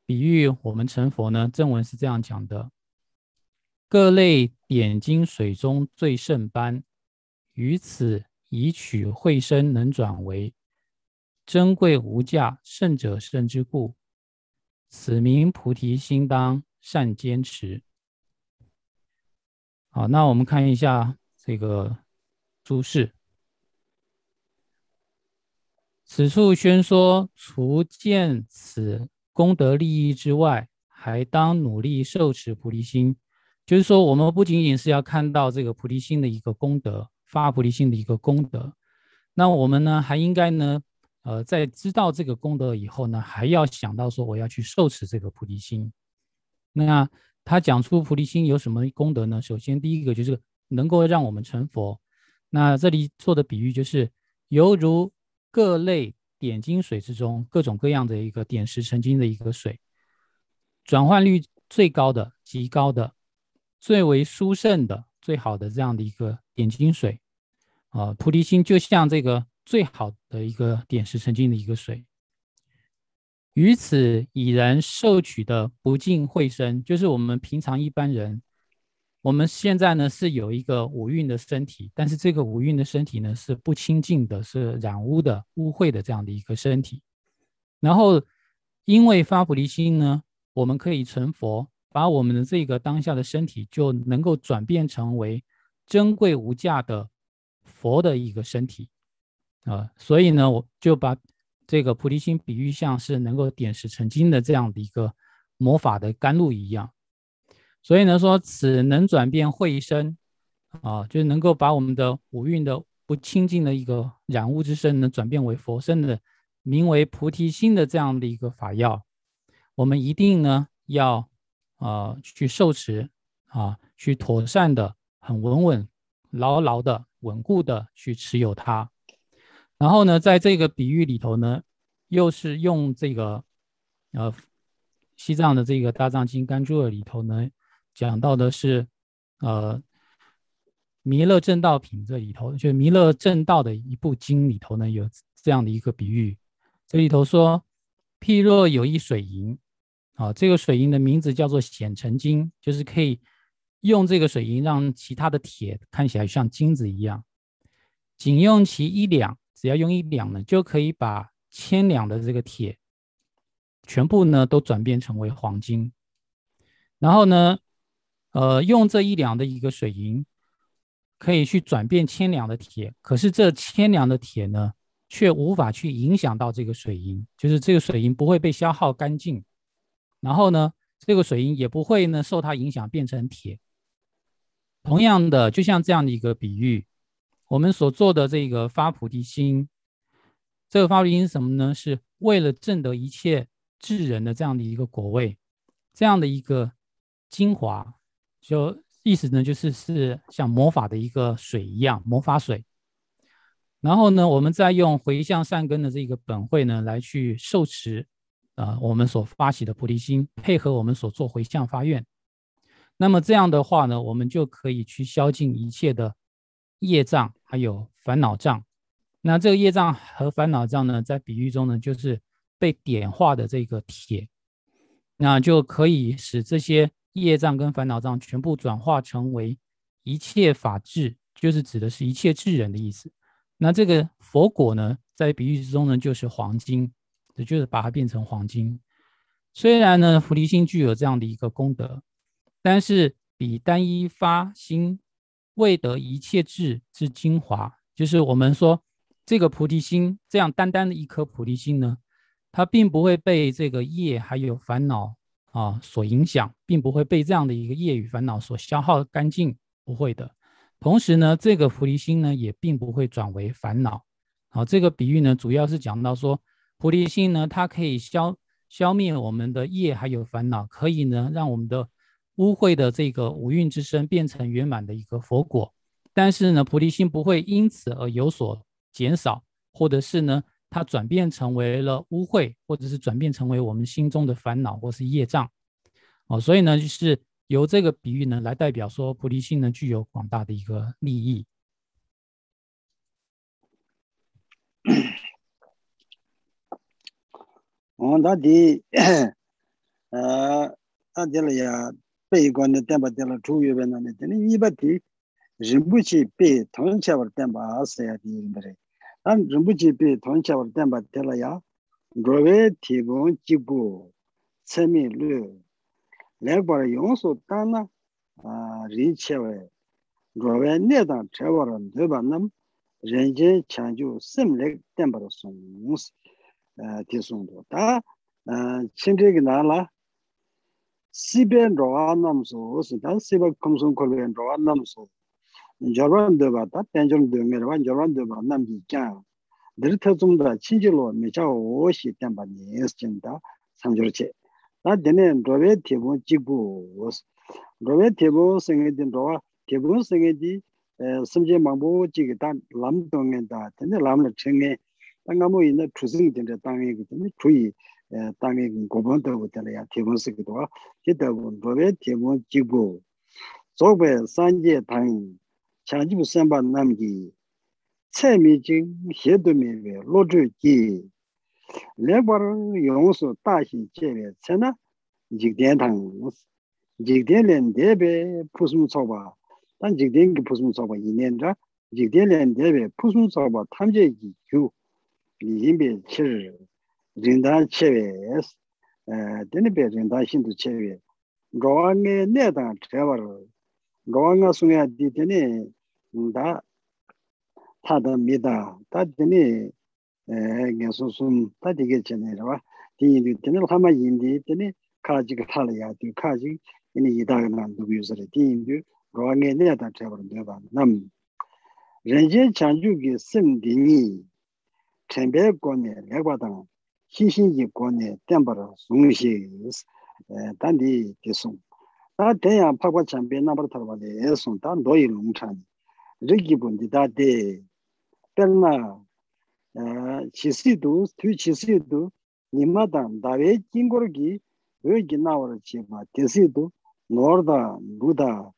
比喻我们成佛呢，正文是这样讲的。各类点睛水中最胜般，于此以取慧身能转为珍贵无价胜者胜之故，此名菩提心当善坚持。好，那我们看一下这个注释。此处宣说，除见此功德利益之外，还当努力受持菩提心。就是说，我们不仅仅是要看到这个菩提心的一个功德，发菩提心的一个功德，那我们呢，还应该呢，呃，在知道这个功德以后呢，还要想到说，我要去受持这个菩提心。那他讲出菩提心有什么功德呢？首先，第一个就是能够让我们成佛。那这里做的比喻就是，犹如各类点金水之中，各种各样的一个点石成金的一个水，转换率最高的、极高的。最为殊胜的、最好的这样的一个点金水，啊，菩提心就像这个最好的一个点石成金的一个水。于此已然受取的不净慧身，就是我们平常一般人，我们现在呢是有一个五蕴的身体，但是这个五蕴的身体呢是不清净的，是染污的、污秽的这样的一个身体。然后因为发菩提心呢，我们可以成佛。把我们的这个当下的身体就能够转变成为珍贵无价的佛的一个身体啊，所以呢，我就把这个菩提心比喻像是能够点石成金的这样的一个魔法的甘露一样。所以呢，说此能转变慧身啊，就是能够把我们的五蕴的不清净的一个染污之身呢，转变为佛身的，名为菩提心的这样的一个法药，我们一定呢要。啊，去受持啊，去妥善的、很稳稳、牢牢的、稳固的去持有它。然后呢，在这个比喻里头呢，又是用这个呃西藏的这个大藏经甘珠尔里头呢，讲到的是呃弥勒正道品这里头，就弥勒正道的一部经里头呢有这样的一个比喻，这里头说，譬若有一水银，啊，这个水银的名字叫做显成金，就是可以用这个水银让其他的铁看起来像金子一样，仅用其一两，只要用一两呢，就可以把千两的这个铁。全部呢都转变成为黄金，然后呢，呃，用这一两的一个水银，可以去转变千两的铁。可是这千两的铁呢，却无法去影响到这个水银，就是这个水银不会被消耗干净，然后呢，这个水银也不会呢受它影响变成铁。同样的，就像这样的一个比喻，我们所做的这个发菩提心，这个发菩提心是什么呢？是为了证得一切。智人的这样的一个果位，这样的一个精华，就意思呢，就是是像魔法的一个水一样，魔法水。然后呢，我们再用回向善根的这个本会呢，来去受持啊，我们所发起的菩提心，配合我们所做回向发愿。那么这样的话呢，我们就可以去消尽一切的业障，还有烦恼障。那这个业障和烦恼障呢，在比喻中呢，就是。被点化的这个铁，那就可以使这些业障跟烦恼障全部转化成为一切法智，就是指的是一切智人的意思。那这个佛果呢，在比喻之中呢，就是黄金，也就是把它变成黄金。虽然呢，菩提心具有这样的一个功德，但是比单一发心未得一切智之精华，就是我们说这个菩提心这样单单的一颗菩提心呢。它并不会被这个业还有烦恼啊所影响，并不会被这样的一个业与烦恼所消耗干净，不会的。同时呢，这个菩提心呢也并不会转为烦恼。好，这个比喻呢主要是讲到说，菩提心呢它可以消消灭我们的业还有烦恼，可以呢让我们的污秽的这个五蕴之身变成圆满的一个佛果。但是呢，菩提心不会因此而有所减少，或者是呢。它转变成为了污秽，或者是转变成为我们心中的烦恼或是业障，哦，所以呢，就是由这个比喻呢来代表说菩提心呢具有广大的一个利益。onda di [COUGHS] ta dila ya pe go ne temba dila chu yu be na ne ni iba di rimbu chi pe thon cha war temba sa ya di mbare an rimbu chi pe thon cha war temba dila ya growe ti bon chi bu se mi lu le bar yong so ta na ri che we growe ne da che war de ba nam ren je sim le temba ro song 다 체버런 되반남 렌제 찬주 심렉 템바로 송스 아 티송도 다 친제기 나라 시벤 로아남소 스다 시바 컴송 콜벤 로아남소 jorwan deba ta tenjong de mer wan jorwan deba nam ji kya dir ta zum da chin ji lo me cha o shi ten ba ni es chen da sam jor che ta de ne ro ve ti bo ji bu ro ve ti bo sing ge din ro ti bo sing ge di sim je ma bo ji ge ta lam dong ge da de ne lam le chen ge ta nga mo yin da chu ngamu ina chusingi tinte tangi ki tinte chuyi tangi ki gobon tabu tinte ya tibon siki tuwa ki tabu nrobe tibon jigbo zogbe sanje tangi chanjibu senpa namgi tse mi jing hedu miwe loju ki lekbar yongsu tashi chewe tsena jigden tangi jigden len debe pusum tsoba tan jigden ki pusum tsoba inenja jigden len debe pusum tsoba tamje ki kyu yinbe chir rindan chewe eh, es denibe rindan shindu chewe. Rowa nge ne dan chebar rowa nga sungya di deni da tada mida ta deni eh, nga sun sun ta dige chene rawa. Di yindu deni lhama yindi deni kajik thala ya di kajik yini yidaga nan dugu yuzari di yindu rowa nge ne dan chebar nam. Renjen chanju ki sim dingi tenpe kone lekwa tang xixinji kone tenpar sungi xis eh, tandi kisung. Ta tenya pakwa chanpe nabar tarwa de esung eh, ta ndoyi lung chani. Rigi bundi ta de pelna eh, chisi du, tu chisi du nima tang dawe jingor ki yoyi nawar chi ma tesi du nor da, lu da,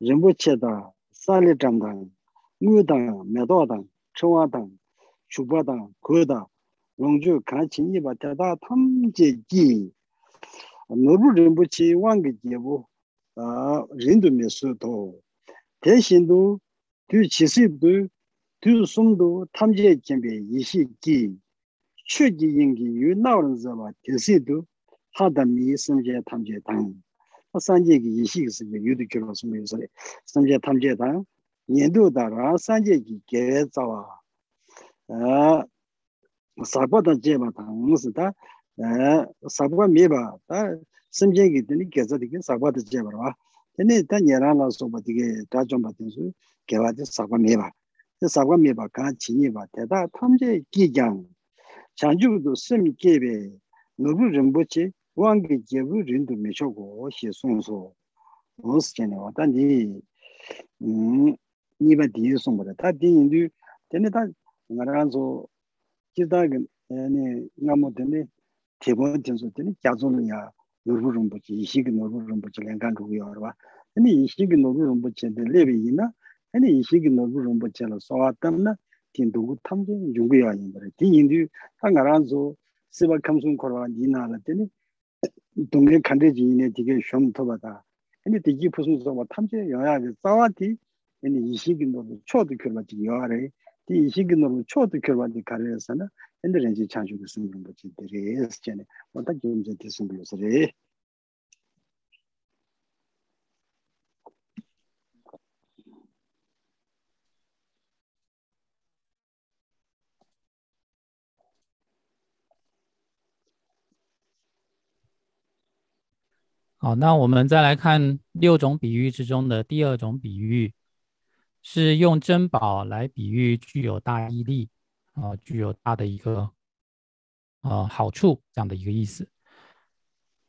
rinpoche da, sali cham tang, ngu tang, medo tang, chwa tang 남 렌제 찬주기 심디니 쳔베 고네 레바당 신신지 고네 템버로 숭시 에 단디 계속 다 대야 파과 참베 나버터 타바데 에송 다 노이 롱찬 rīgī bōndi dā dē pēl nā 에 치시도 투 치시도 니마단 다베 징고르기 왜 기나워를 지마 대시도 노르다 루다 림보체다 살레tam당 무다 메도다 초와다 추바다 고다 롱주 간친이 바다다 탐제기 노부 림보치 왕게 제보 아 린도 메스도 대신도 그 지시도 그 숨도 탐제 준비 이시기 최기 인기 유나오는 자와 대시도 하다 미 섬제 탐제 당 산제기 이시기스 유도 결혼 숨에서 섬제 탐제 당 년도다라 산제기 개자와 sāpa tā jeba tā ngūsi tā sāpa meba tā simjengi tani kēsa tiki sāpa tā jeba rwa tani tā nyerā nā sōpa tiki tā chōmba tīnsu kēwa tī sāpa meba tī sāpa meba kā chīni ba tē tā tamche kī kyāng chāngchū tu sim kēbe nubu rinpo chi wāngi jebu rindu me chōko xie sōng sō ngūsi chēne wā tā nī nipa tī sōng pa tā tā tī yindu tani tā nga ranzo jida nga mo tene tebo tenso tene kyazo lo ya nobu rinpoche ishigi nobu rinpoche lenkan rugu ya warwa tene ishigi nobu rinpoche de lebe yina tene ishigi nobu rinpoche la sowa tamna tin dugu tamze yungu ya yinbara di yindu ta nga ranzo siva kamsung korwa nina la tene 동네 칸데지 이네 되게 좀 더바다 근데 되게 무슨 소뭐 탐제 영향이 싸와디 아니 이시긴도 초도 결과지 요아래 이 이시긴도 초도 결과지 가려서는 근데 이제 장주도 쓰는 거지 되게 했잖아요 뭐다 좀 이제 됐은 거였어요 好，那我们再来看六种比喻之中的第二种比喻， 是用珍宝来比喻具有大毅力啊，具有大的一个呃好处这样的一个意思。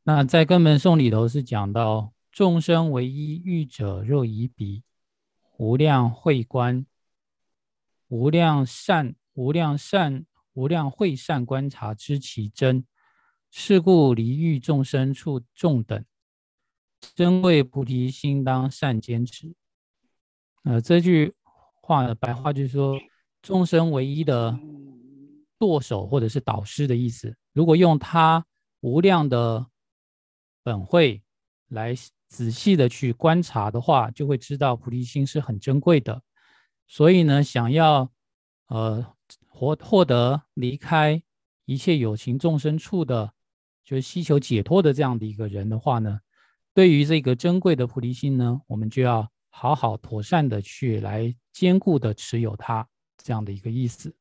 那在根本颂里头是讲到众生唯一欲者，若以彼无量慧观、无量善、无量善、无量慧善观察知其真，是故离欲众生处众等。真谓菩提心，当善坚持。呃，这句话的白话就是说，众生唯一的舵手或者是导师的意思。如果用他无量的本慧来仔细的去观察的话，就会知道菩提心是很珍贵的。所以呢，想要呃获获得离开一切有情众生处的，就是希求解脱的这样的一个人的话呢？对于这个珍贵的菩提心呢，我们就要好好妥善的去来坚固的持有它，这样的一个意思。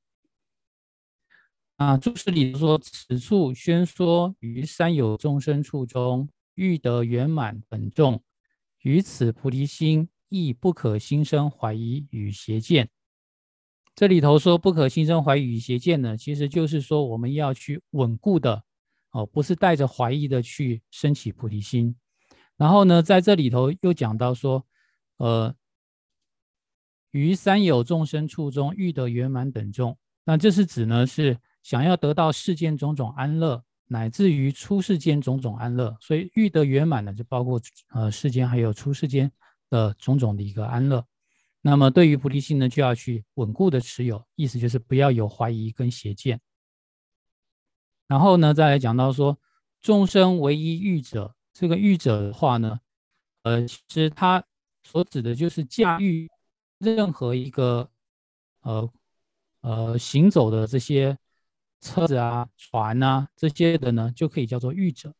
啊，注释里说：“此处宣说于三有众生处中，欲得圆满本众，于此菩提心亦不可心生怀疑与邪见。”这里头说不可心生怀疑与邪见呢，其实就是说我们要去稳固的哦，不是带着怀疑的去升起菩提心。然后呢，在这里头又讲到说，呃，于三有众生处中欲得圆满等众，那这是指呢是想要得到世间种种安乐，乃至于出世间种种安乐。所以欲得圆满呢，就包括呃世间还有出世间的种种的一个安乐。那么对于菩提心呢，就要去稳固的持有，意思就是不要有怀疑跟邪见。然后呢，再来讲到说，众生唯一欲者。这个欲者的话呢，呃，其实他所指的就是驾驭任何一个呃呃行走的这些车子啊、船啊这些的呢，就可以叫做御者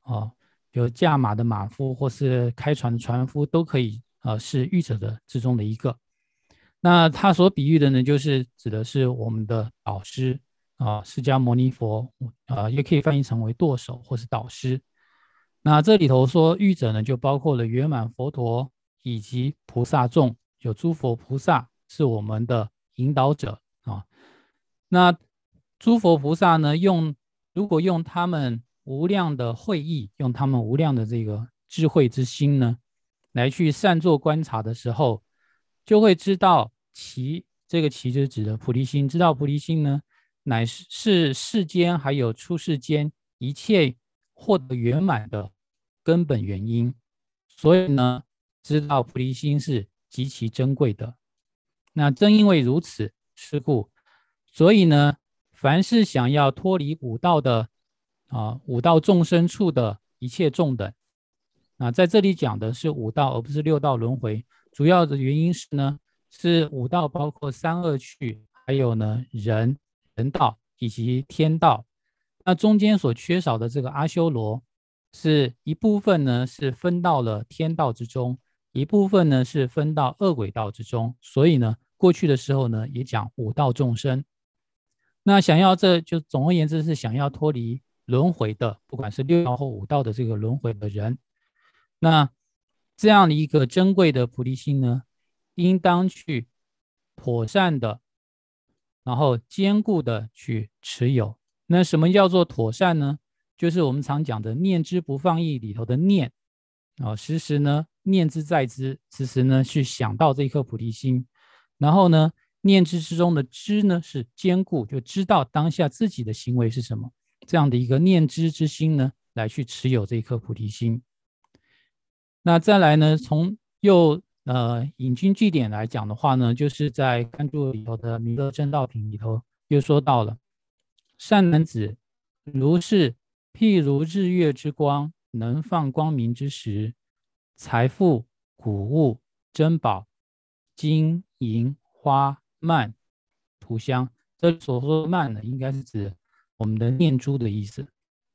啊。比如驾马的马夫或是开船的船夫都可以呃是御者的之中的一个。那他所比喻的呢，就是指的是我们的导师啊，释迦牟尼佛啊，也可以翻译成为舵手或是导师。那这里头说欲者呢，就包括了圆满佛陀以及菩萨众，有诸佛菩萨是我们的引导者啊。那诸佛菩萨呢，用如果用他们无量的慧意，用他们无量的这个智慧之心呢，来去善作观察的时候，就会知道其这个其就是指的菩提心，知道菩提心呢，乃是是世间还有出世间一切获得圆满的根本原因。所以呢，知道菩提心是极其珍贵的。那正因为如此，是故，所以呢，凡是想要脱离五道的啊五道众生处的一切众等，那在这里讲的是五道，而不是六道轮回。主要的原因是呢，是五道包括三恶趣，还有呢人人道以及天道。那中间所缺少的这个阿修罗，是一部分呢是分到了天道之中，一部分呢是分到恶鬼道之中。所以呢，过去的时候呢也讲五道众生。那想要这就总而言之是想要脱离轮回的，不管是六道或五道的这个轮回的人，那。这样的一个珍贵的菩提心呢，应当去妥善的，然后坚固的去持有。那什么叫做妥善呢？就是我们常讲的“念之不放逸”里头的“念”啊，时时呢念之在之，此时呢去想到这一颗菩提心。然后呢，念之之中的“知”呢是坚固，就知道当下自己的行为是什么。这样的一个念知之心呢，来去持有这一颗菩提心。那再来呢？从又呃引经据典来讲的话呢，就是在甘注里头的《弥勒正道品》里头又说到了：善男子，如是譬如日月之光，能放光明之时，财富、谷物、珍宝、金银花曼、涂香。这所说的曼呢，应该是指我们的念珠的意思。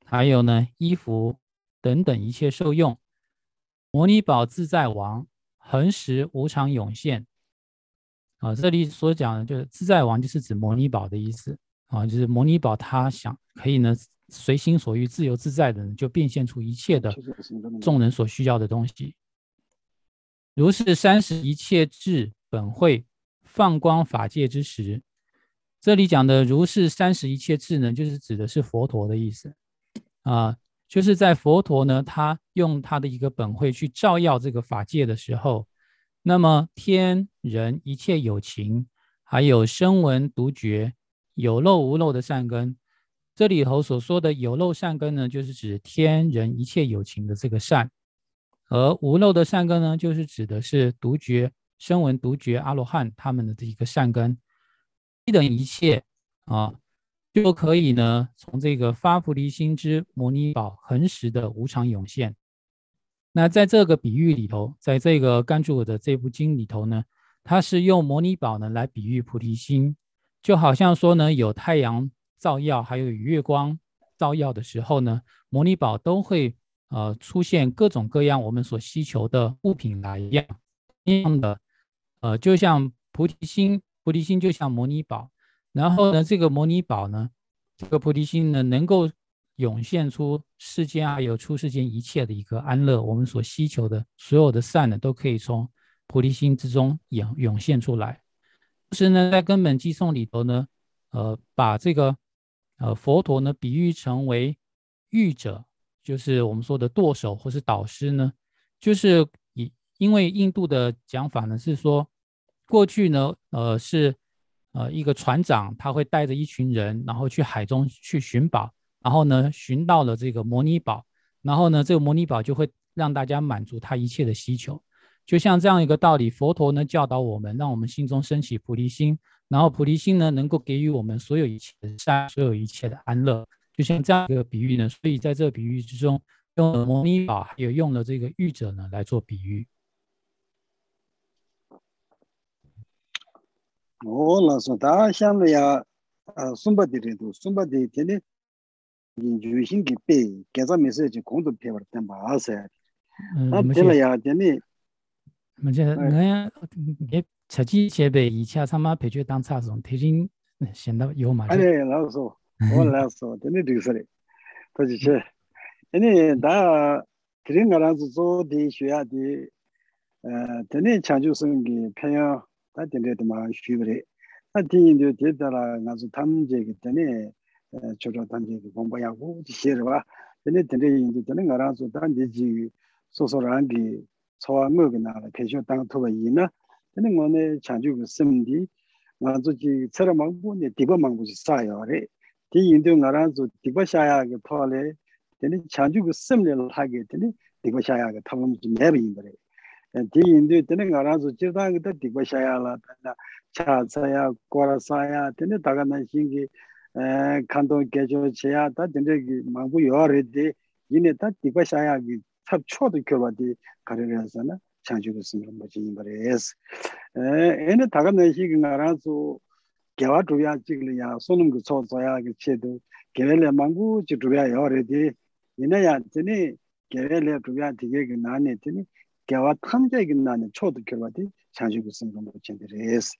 还有呢，衣服等等一切受用。摩尼宝自在王，恒时无常涌现。啊，这里所讲的就是自在王，就是指摩尼宝的意思。啊，就是摩尼宝，他想可以呢，随心所欲、自由自在的，就变现出一切的众人所需要的东西。如是三十一切智本会放光法界之时，这里讲的如是三十一切智呢，就是指的是佛陀的意思。啊。就是在佛陀呢，他用他的一个本会去照耀这个法界的时候，那么天人一切有情，还有声闻独觉，有漏无漏的善根，这里头所说的有漏善根呢，就是指天人一切有情的这个善，而无漏的善根呢，就是指的是独觉、声闻独觉阿罗汉他们的这一个善根，一等一切啊。就可以呢，从这个发菩提心之摩尼宝恒时的无常涌现。那在这个比喻里头，在这个甘珠的这部经里头呢，它是用摩尼宝呢来比喻菩提心，就好像说呢，有太阳照耀，还有月光照耀的时候呢，摩尼宝都会呃出现各种各样我们所需求的物品来一样一样的，呃，就像菩提心，菩提心就像摩尼宝。然后呢，这个摩尼宝呢，这个菩提心呢，能够涌现出世间啊有出世间一切的一个安乐，我们所需求的所有的善呢，都可以从菩提心之中涌涌现出来。同时呢，在根本寄颂里头呢，呃，把这个呃佛陀呢比喻成为喻者，就是我们说的舵手或是导师呢，就是以因为印度的讲法呢是说，过去呢，呃是。呃，一个船长他会带着一群人，然后去海中去寻宝，然后呢，寻到了这个摩尼宝，然后呢，这个摩尼宝就会让大家满足他一切的需求，就像这样一个道理。佛陀呢教导我们，让我们心中升起菩提心，然后菩提心呢能够给予我们所有一切的善，所有一切的安乐，就像这样一个比喻呢。所以在这个比喻之中，用了摩尼宝，也用了这个喻者呢来做比喻。我老说他想了呀，呃，送把的人都送把的，天天研究性给背，改造没事就工作陪我等巴噻。那对了呀，天天。么这 차지 제베 2차 3마 배제 당차선 대진 신다 요 말이 아니 나서 올라서 되는 디서리 도지체 아니 다 그린 거라서 저디 쉬야디 어 되는 창조성기 편야 다 된데도마 쉬브레 아 디인도 제다라 나서 탐제기 때문에 저저 단계기 공부하고 지시르와 근데 근데 인도 되는 거라서 단지 소소랑기 소화먹이 나.라 대쇼 땅 토가 이나? 근데 뭐네 자주 그 심디 nga zu chi tsara mangpo ne diba mangpo chi saa yaa re di yindu nga rang zu diba shaa yaa ge paa le teni chanchu ku sim le laa ge teni diba shaa yaa ge tabam chi meba yinba re di yindu teni nga rang zu jirdaa ge ta diba shaa yaa la tena cha tsa yaa, kora saa yaa teni daga na shingi kandong gecho che yaa ta teni ki mangpo yaa re de yine ta diba shaa yaa ge tab choo do kyo ba di kare re yaa na chanchu ku sim le mo chi yinba re es ene taga nanshi ki nga 창주도 쓰는 뭐지 임바레스 에네 다가나 희가라서 개와 두야 찍을이야 손은 그 쳐서야 그 체도 개레레 망구 지 두야 여레디. 이내야 되니 개레레 두야 되게 그 나네 되니 개와 탐제기 나네. 초도 결과디 창주도 쓰는 뭐지 임바레스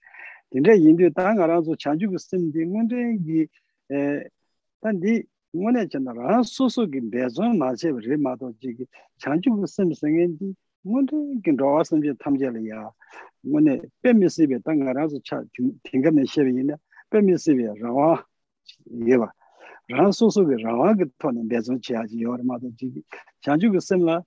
근데 인도 땅 알아서 창주도 쓰는 건데 이 단디 뭐네 전나라 소소기 배전 마제 레마도 지기 창주도 쓰는 생엔디 뱀미스베 땅가라서 차 팅가메 쉐비나 뱀미스베 라와 예바 란소소베 라와게 토는 배송 지야지 요르마도 지 자주고 셈라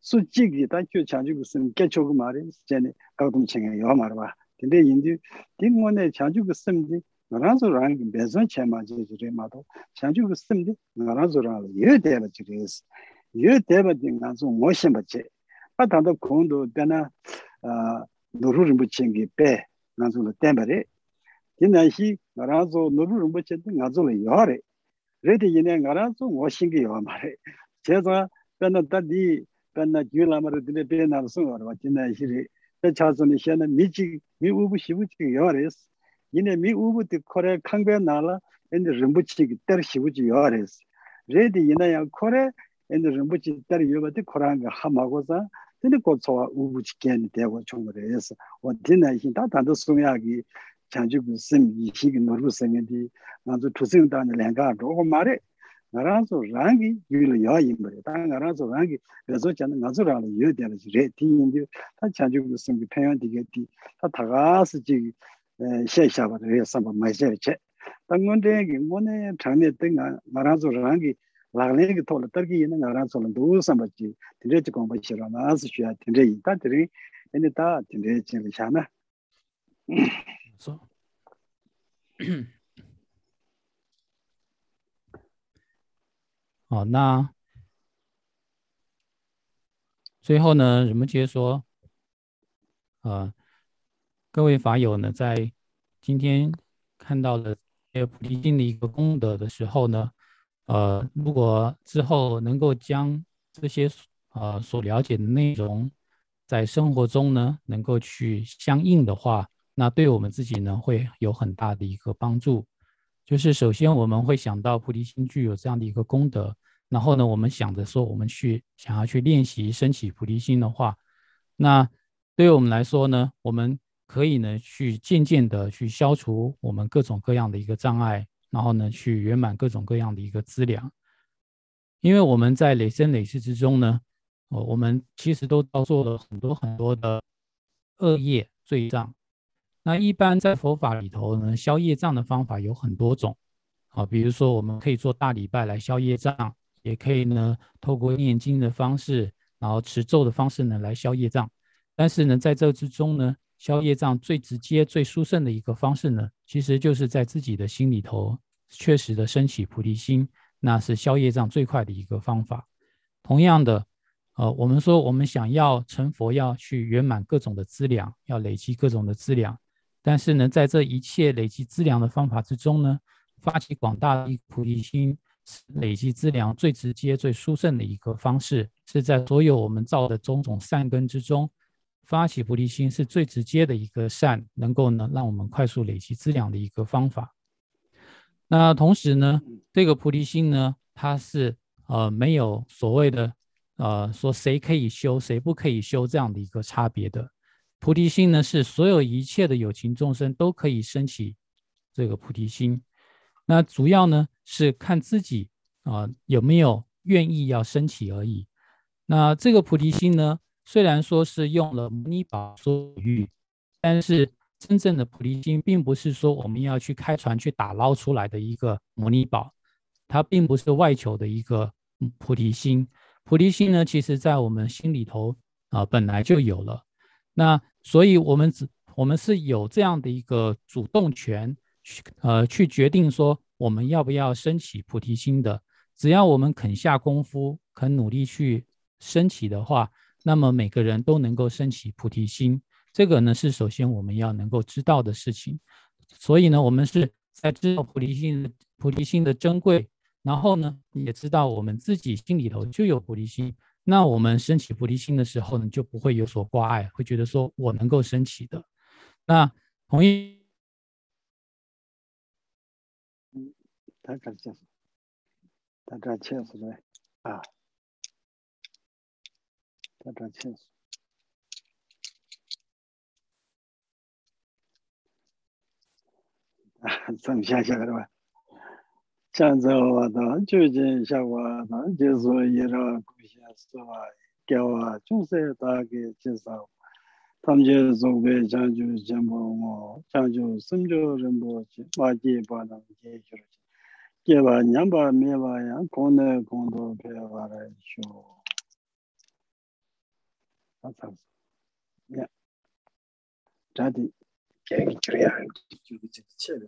수직이 단초 자주고 셈 개초고 말이 전에 가동 챙에 요 말봐 근데 인디 딩원에 자주고 셈지 나라서 랑 배송 체마지 지레마도 자주고 셈지 나라서 랑 예대라 지레스 예대바 딩나서 모션 받지 아다도 공도 되나 아 nuru rinpoche nge pe nga zo lo tenpa re. Tena hi nga ranzo nuru rinpoche de nga zo lo yo re. Re de yine nga ranzo ngo shingi yo ma re. Che za pena tadi pena gyu lama re dine pe na lo sung warwa tena hi re. 근데 고소와 우부지견 되고 총거래 해서 어디나 이다 단도 송야기 장주 무슨 이식 노루 생긴디 나도 투생단의 랭가 로고 말에 나라서 랑기 유일 야임버 다 나라서 랑기 그래서 저는 나서라로 여대는 지레 뒤인데 다 장주 무슨 표현 되게 다 다가서 지 셰샤바도 해서 한번 맞아야지 당근데 이번에 장례 때가 나라서 랑기 ma xe che. Ta ngon rengi ngone changne ten nga rang su rangi lāghlēng kī tōla tārki yīna ngā rāng sōla ndō sāmba jī tīndrē chī gōngba shirā nā sī shūyā tīndrē yī tā tīrī yīni tā tīndrē chī ngā shā na 好，那最后呢，人们接着说，呃，各位法友呢，在今天看到了菩提心的一个功德的时候呢，呃，如果之后能够将这些呃所了解的内容，在生活中呢能够去相应的话，那对我们自己呢会有很大的一个帮助。就是首先我们会想到菩提心具有这样的一个功德，然后呢，我们想着说我们去想要去练习升起菩提心的话，那对于我们来说呢，我们可以呢去渐渐的去消除我们各种各样的一个障碍。然后呢，去圆满各种各样的一个资粮，因为我们在累生累世之中呢，哦，我们其实都造作了很多很多的恶业罪障。那一般在佛法里头呢，消业障的方法有很多种，啊，比如说我们可以做大礼拜来消业障，也可以呢透过念经的方式，然后持咒的方式呢来消业障。但是呢，在这之中呢，消业障最直接、最殊胜的一个方式呢，其实就是在自己的心里头确实的升起菩提心，那是消业障最快的一个方法。同样的，呃，我们说我们想要成佛，要去圆满各种的资粮，要累积各种的资粮。但是呢，在这一切累积资粮的方法之中呢，发起广大的菩提心，累积资粮最直接、最殊胜的一个方式，是在所有我们造的种种善根之中。发起菩提心是最直接的一个善，能够呢让我们快速累积资粮的一个方法。那同时呢，这个菩提心呢，它是呃没有所谓的呃说谁可以修，谁不可以修这样的一个差别的。菩提心呢，是所有一切的有情众生都可以升起这个菩提心。那主要呢是看自己啊有没有愿意要升起而已。那这个菩提心呢？虽然说是用了摩尼宝所喻，但是真正的菩提心并不是说我们要去开船去打捞出来的一个摩尼宝，它并不是外求的一个菩提心。菩提心呢，其实在我们心里头啊本来就有了。那所以我们只我们是有这样的一个主动权，去呃去决定说我们要不要升起菩提心的。只要我们肯下功夫，肯努力去升起的话，那么每个人都能够升起菩提心。这个呢是首先我们要能够知道的事情。所以呢，我们是在知道菩提心、菩提心的珍贵，然后呢，也知道我们自己心里头就有菩提心。那我们升起菩提心的时候呢，就不会有所挂碍，会觉得说我能够升起的。那同意？嗯，太感谢，太感谢了啊，太感谢。啊，这么想想的吧？江浙话的究竟下话的，就是一个古先生话，给我中山大概介绍，他们就准备讲究讲不我，讲究深究人不去，瓦解不能解决去，给吧两把灭吧样，空的空多别话来说， 상상 야 자디 계획이 줄여야 할 기준이 제대로